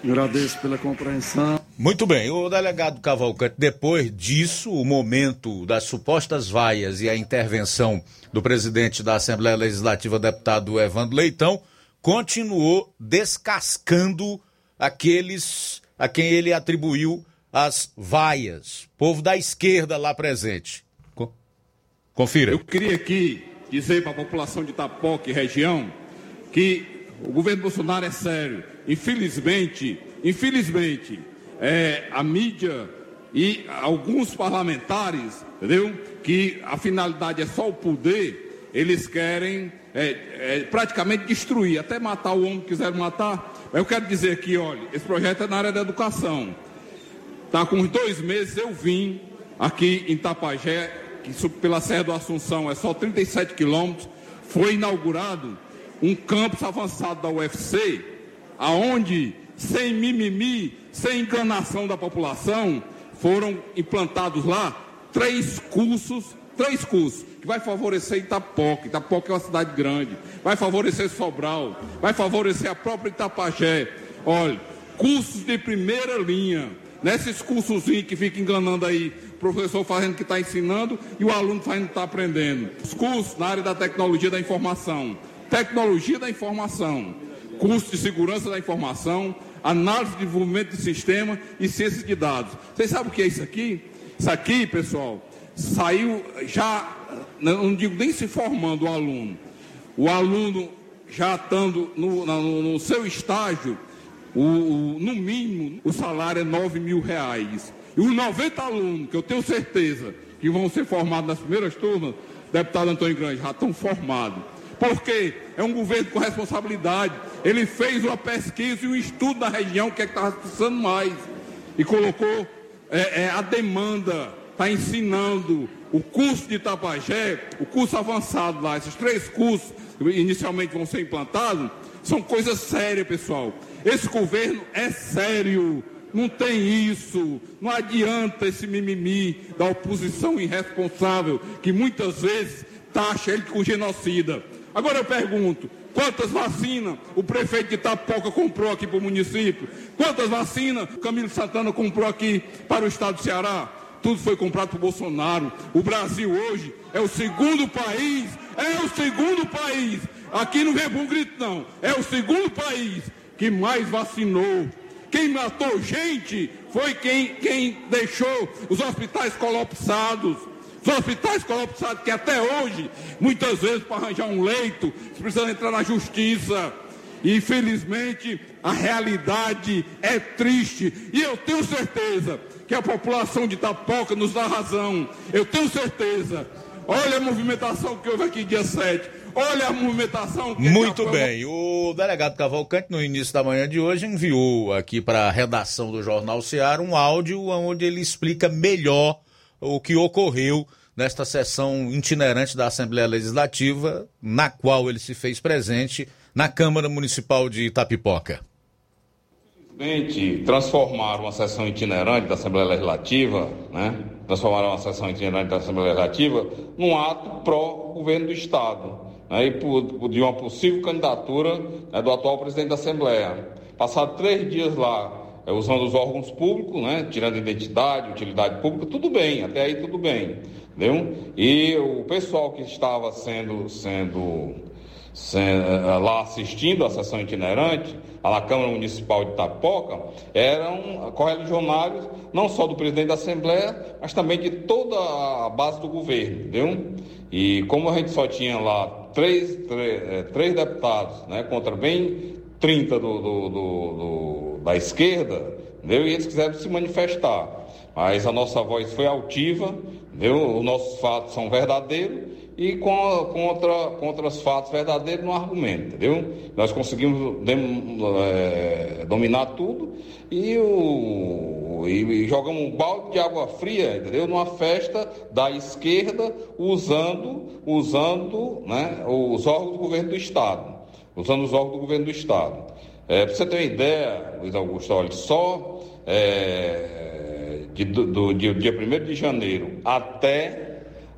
Agradeço pela compreensão. Muito bem, o delegado Cavalcante, depois disso, o momento das supostas vaias e a intervenção do presidente da Assembleia Legislativa, deputado Evandro Leitão, continuou descascando aqueles a quem ele atribuiu as vaias, povo da esquerda lá presente. Confira. Eu queria aqui dizer para a população de Itapoca e região que o governo Bolsonaro é sério. Infelizmente, infelizmente, é, a mídia e alguns parlamentares, entendeu? Que a finalidade é só o poder, eles querem é, é, praticamente destruir, até matar o homem que quiseram matar. Eu quero dizer aqui, olha, esse projeto é na área da educação. Tá com dois meses eu vim aqui em Tapajé que pela Serra do Assunção é só 37 quilômetros, foi inaugurado um campus avançado da UFC, aonde, sem mimimi, sem enganação da população, foram implantados lá três cursos, três cursos, que vai favorecer Itapoca, Itapoca é uma cidade grande, vai favorecer Sobral, vai favorecer a própria Itapajé. Olha, cursos de primeira linha, nesses cursos que fica enganando aí professor fazendo que está ensinando e o aluno fazendo que está aprendendo. Os cursos na área da tecnologia da informação, tecnologia da informação, curso de segurança da informação, análise de desenvolvimento de sistema e ciências de dados. Vocês sabem o que é isso aqui? Isso aqui, pessoal, saiu já, não digo nem se formando o aluno, o aluno já estando no, no, no seu estágio, o, o, no mínimo o salário é 9 mil reais. E os 90 alunos, que eu tenho certeza que vão ser formados nas primeiras turmas, deputado Antônio Grande, já estão formados. Porque é um governo com responsabilidade. Ele fez uma pesquisa e um estudo na região, que é que estava precisando mais. E colocou é, é, a demanda, está ensinando o curso de Itabagé, o curso avançado lá, esses três cursos inicialmente vão ser implantados, são coisas sérias, pessoal. Esse governo é sério. Não tem isso. Não adianta esse mimimi da oposição irresponsável que muitas vezes taxa ele com genocida. Agora eu pergunto: quantas vacinas o prefeito de Itapoca comprou aqui para o município? Quantas vacinas Camilo Santana comprou aqui para o estado do Ceará? Tudo foi comprado por Bolsonaro. O Brasil hoje é o segundo país, é o segundo país. Aqui não vem bom grito, não. É o segundo país que mais vacinou quem matou gente foi quem, quem deixou os hospitais colapsados. Os hospitais colapsados que até hoje, muitas vezes, para arranjar um leito, precisam entrar na justiça. Infelizmente, a realidade é triste. E eu tenho certeza que a população de Itapoca nos dá razão. Eu tenho certeza. Olha a movimentação que houve aqui dia 7. Olha a movimentação. Que Muito bem. O delegado Cavalcante, no início da manhã de hoje, enviou aqui para a redação do Jornal Ceará um áudio onde ele explica melhor o que ocorreu nesta sessão itinerante da Assembleia Legislativa, na qual ele se fez presente na Câmara Municipal de Itapipoca. Transformaram uma sessão itinerante da Assembleia Legislativa, né? Transformaram uma sessão itinerante da Assembleia Legislativa num ato pró-governo do Estado, né? E por, de uma possível candidatura né, do atual presidente da Assembleia. Passado três dias lá, é, usando os órgãos públicos, né? Tirando identidade, utilidade pública, tudo bem, até aí tudo bem, entendeu? E o pessoal que estava sendo, sendo, sendo lá assistindo a sessão itinerante, à Câmara Municipal de Itapoca, eram correligionários não só do presidente da Assembleia, mas também de toda a base do governo, entendeu? E como a gente só tinha lá três, três, é, três deputados, né, contra bem 30 do, do, do, do, da esquerda, entendeu? e eles quiseram se manifestar. Mas a nossa voz foi altiva, entendeu? os nossos fatos são verdadeiros e contra, contra os fatos verdadeiros no argumento, entendeu? Nós conseguimos dem, é, dominar tudo e, o, e, e, jogamos um balde de água fria, entendeu? Numa festa da esquerda usando, usando né, os órgãos do governo do Estado, usando os órgãos do governo do Estado. É, Para você ter uma ideia, Luiz Augusto, olha, só é, de, do, do, dia 1 de janeiro até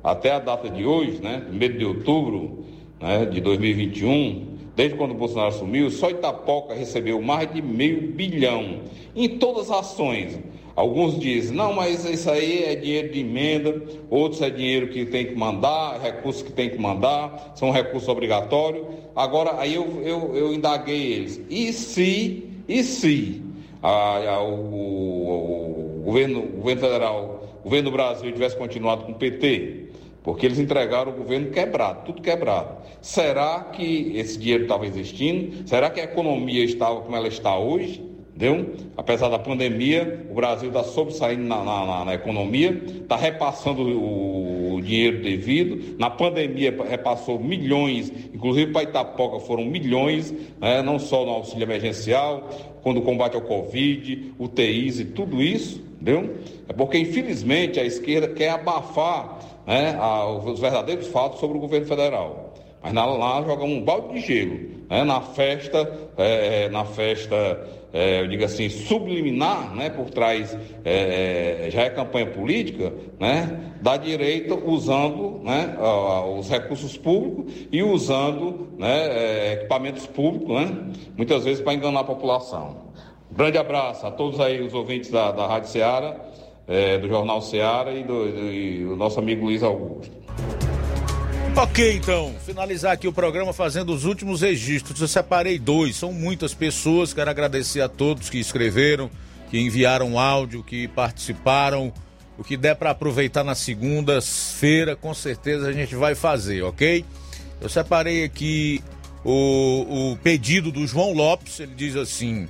até a data de hoje, né, mês de outubro né, de 2021, desde quando o Bolsonaro assumiu, só Itapoca recebeu mais de meio bilhão em todas as ações. Alguns dizem, não, mas isso aí é dinheiro de emenda, outros é dinheiro que tem que mandar, recursos que tem que mandar, são recursos obrigatórios. Agora, aí eu, eu, eu indaguei eles. E se, e se a, a, o, o, o, governo, o governo federal, o governo do Brasil tivesse continuado com o PT? Porque eles entregaram o governo quebrado, tudo quebrado. Será que esse dinheiro estava existindo? Será que a economia estava como ela está hoje? Entendeu? Apesar da pandemia, o Brasil está sobressaindo na, na, na, economia, está repassando o, o, dinheiro devido. Na pandemia, repassou milhões, inclusive para Itapoca foram milhões, né? não só no auxílio emergencial, quando o combate ao Covid, UTIs e tudo isso, entendeu? É porque, infelizmente, a esquerda quer abafar né, os verdadeiros fatos sobre o governo federal. Mas lá, lá jogamos um balde de gelo, né, na festa, é, é, na festa, é, eu digo assim, subliminar, né, por trás, é, é já é campanha política, né, da direita usando né, os recursos públicos e usando né, é, equipamentos públicos, né, muitas vezes para enganar a população. Grande abraço a todos aí os ouvintes da, da Rádio Ceará é, do Jornal Seara e do, e o nosso amigo Luiz Augusto. Ok, então, finalizar aqui o programa fazendo os últimos registros. Eu separei dois, são muitas pessoas. Quero agradecer a todos que escreveram, que enviaram áudio, que participaram. O que der para aproveitar na segunda-feira, com certeza a gente vai fazer, ok? Eu separei aqui o, o pedido do João Lopes. Ele diz assim: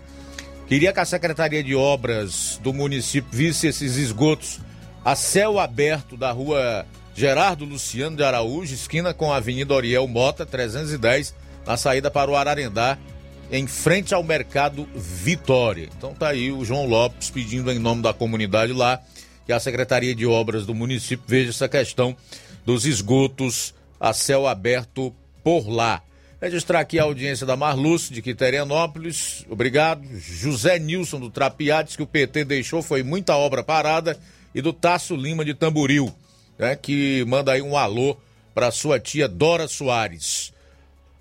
Queria que a Secretaria de Obras do município visse esses esgotos a céu aberto da rua Gerardo Luciano de Araújo, esquina com a Avenida Oriel Mota, 310, na saída para o Ararendá, em frente ao Mercado Vitória. Então tá aí o João Lopes pedindo em nome da comunidade lá que a Secretaria de Obras do município veja essa questão dos esgotos a céu aberto por lá. Registrar aqui a audiência da Marluce, de Quiterianópolis. Obrigado. José Nilson, do Trapiates, que o PT deixou, foi muita obra parada. E do Tasso Lima, de Tamboril, né, que manda aí um alô para sua tia Dora Soares.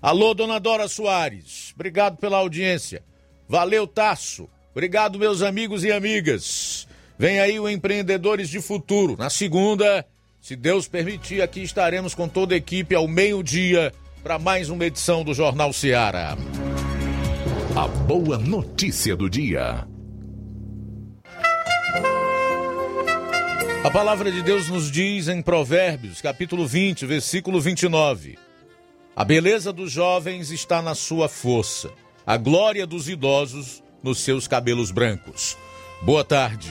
Alô, dona Dora Soares. Obrigado pela audiência. Valeu, Tasso. Obrigado, meus amigos e amigas. Vem aí o Empreendedores de Futuro. Na segunda, se Deus permitir, aqui estaremos com toda a equipe ao meio-dia para mais uma edição do Jornal Seara. A boa notícia do dia. A palavra de Deus nos diz em Provérbios, capítulo 20, versículo 29. A beleza dos jovens está na sua força, a glória dos idosos nos seus cabelos brancos. Boa tarde.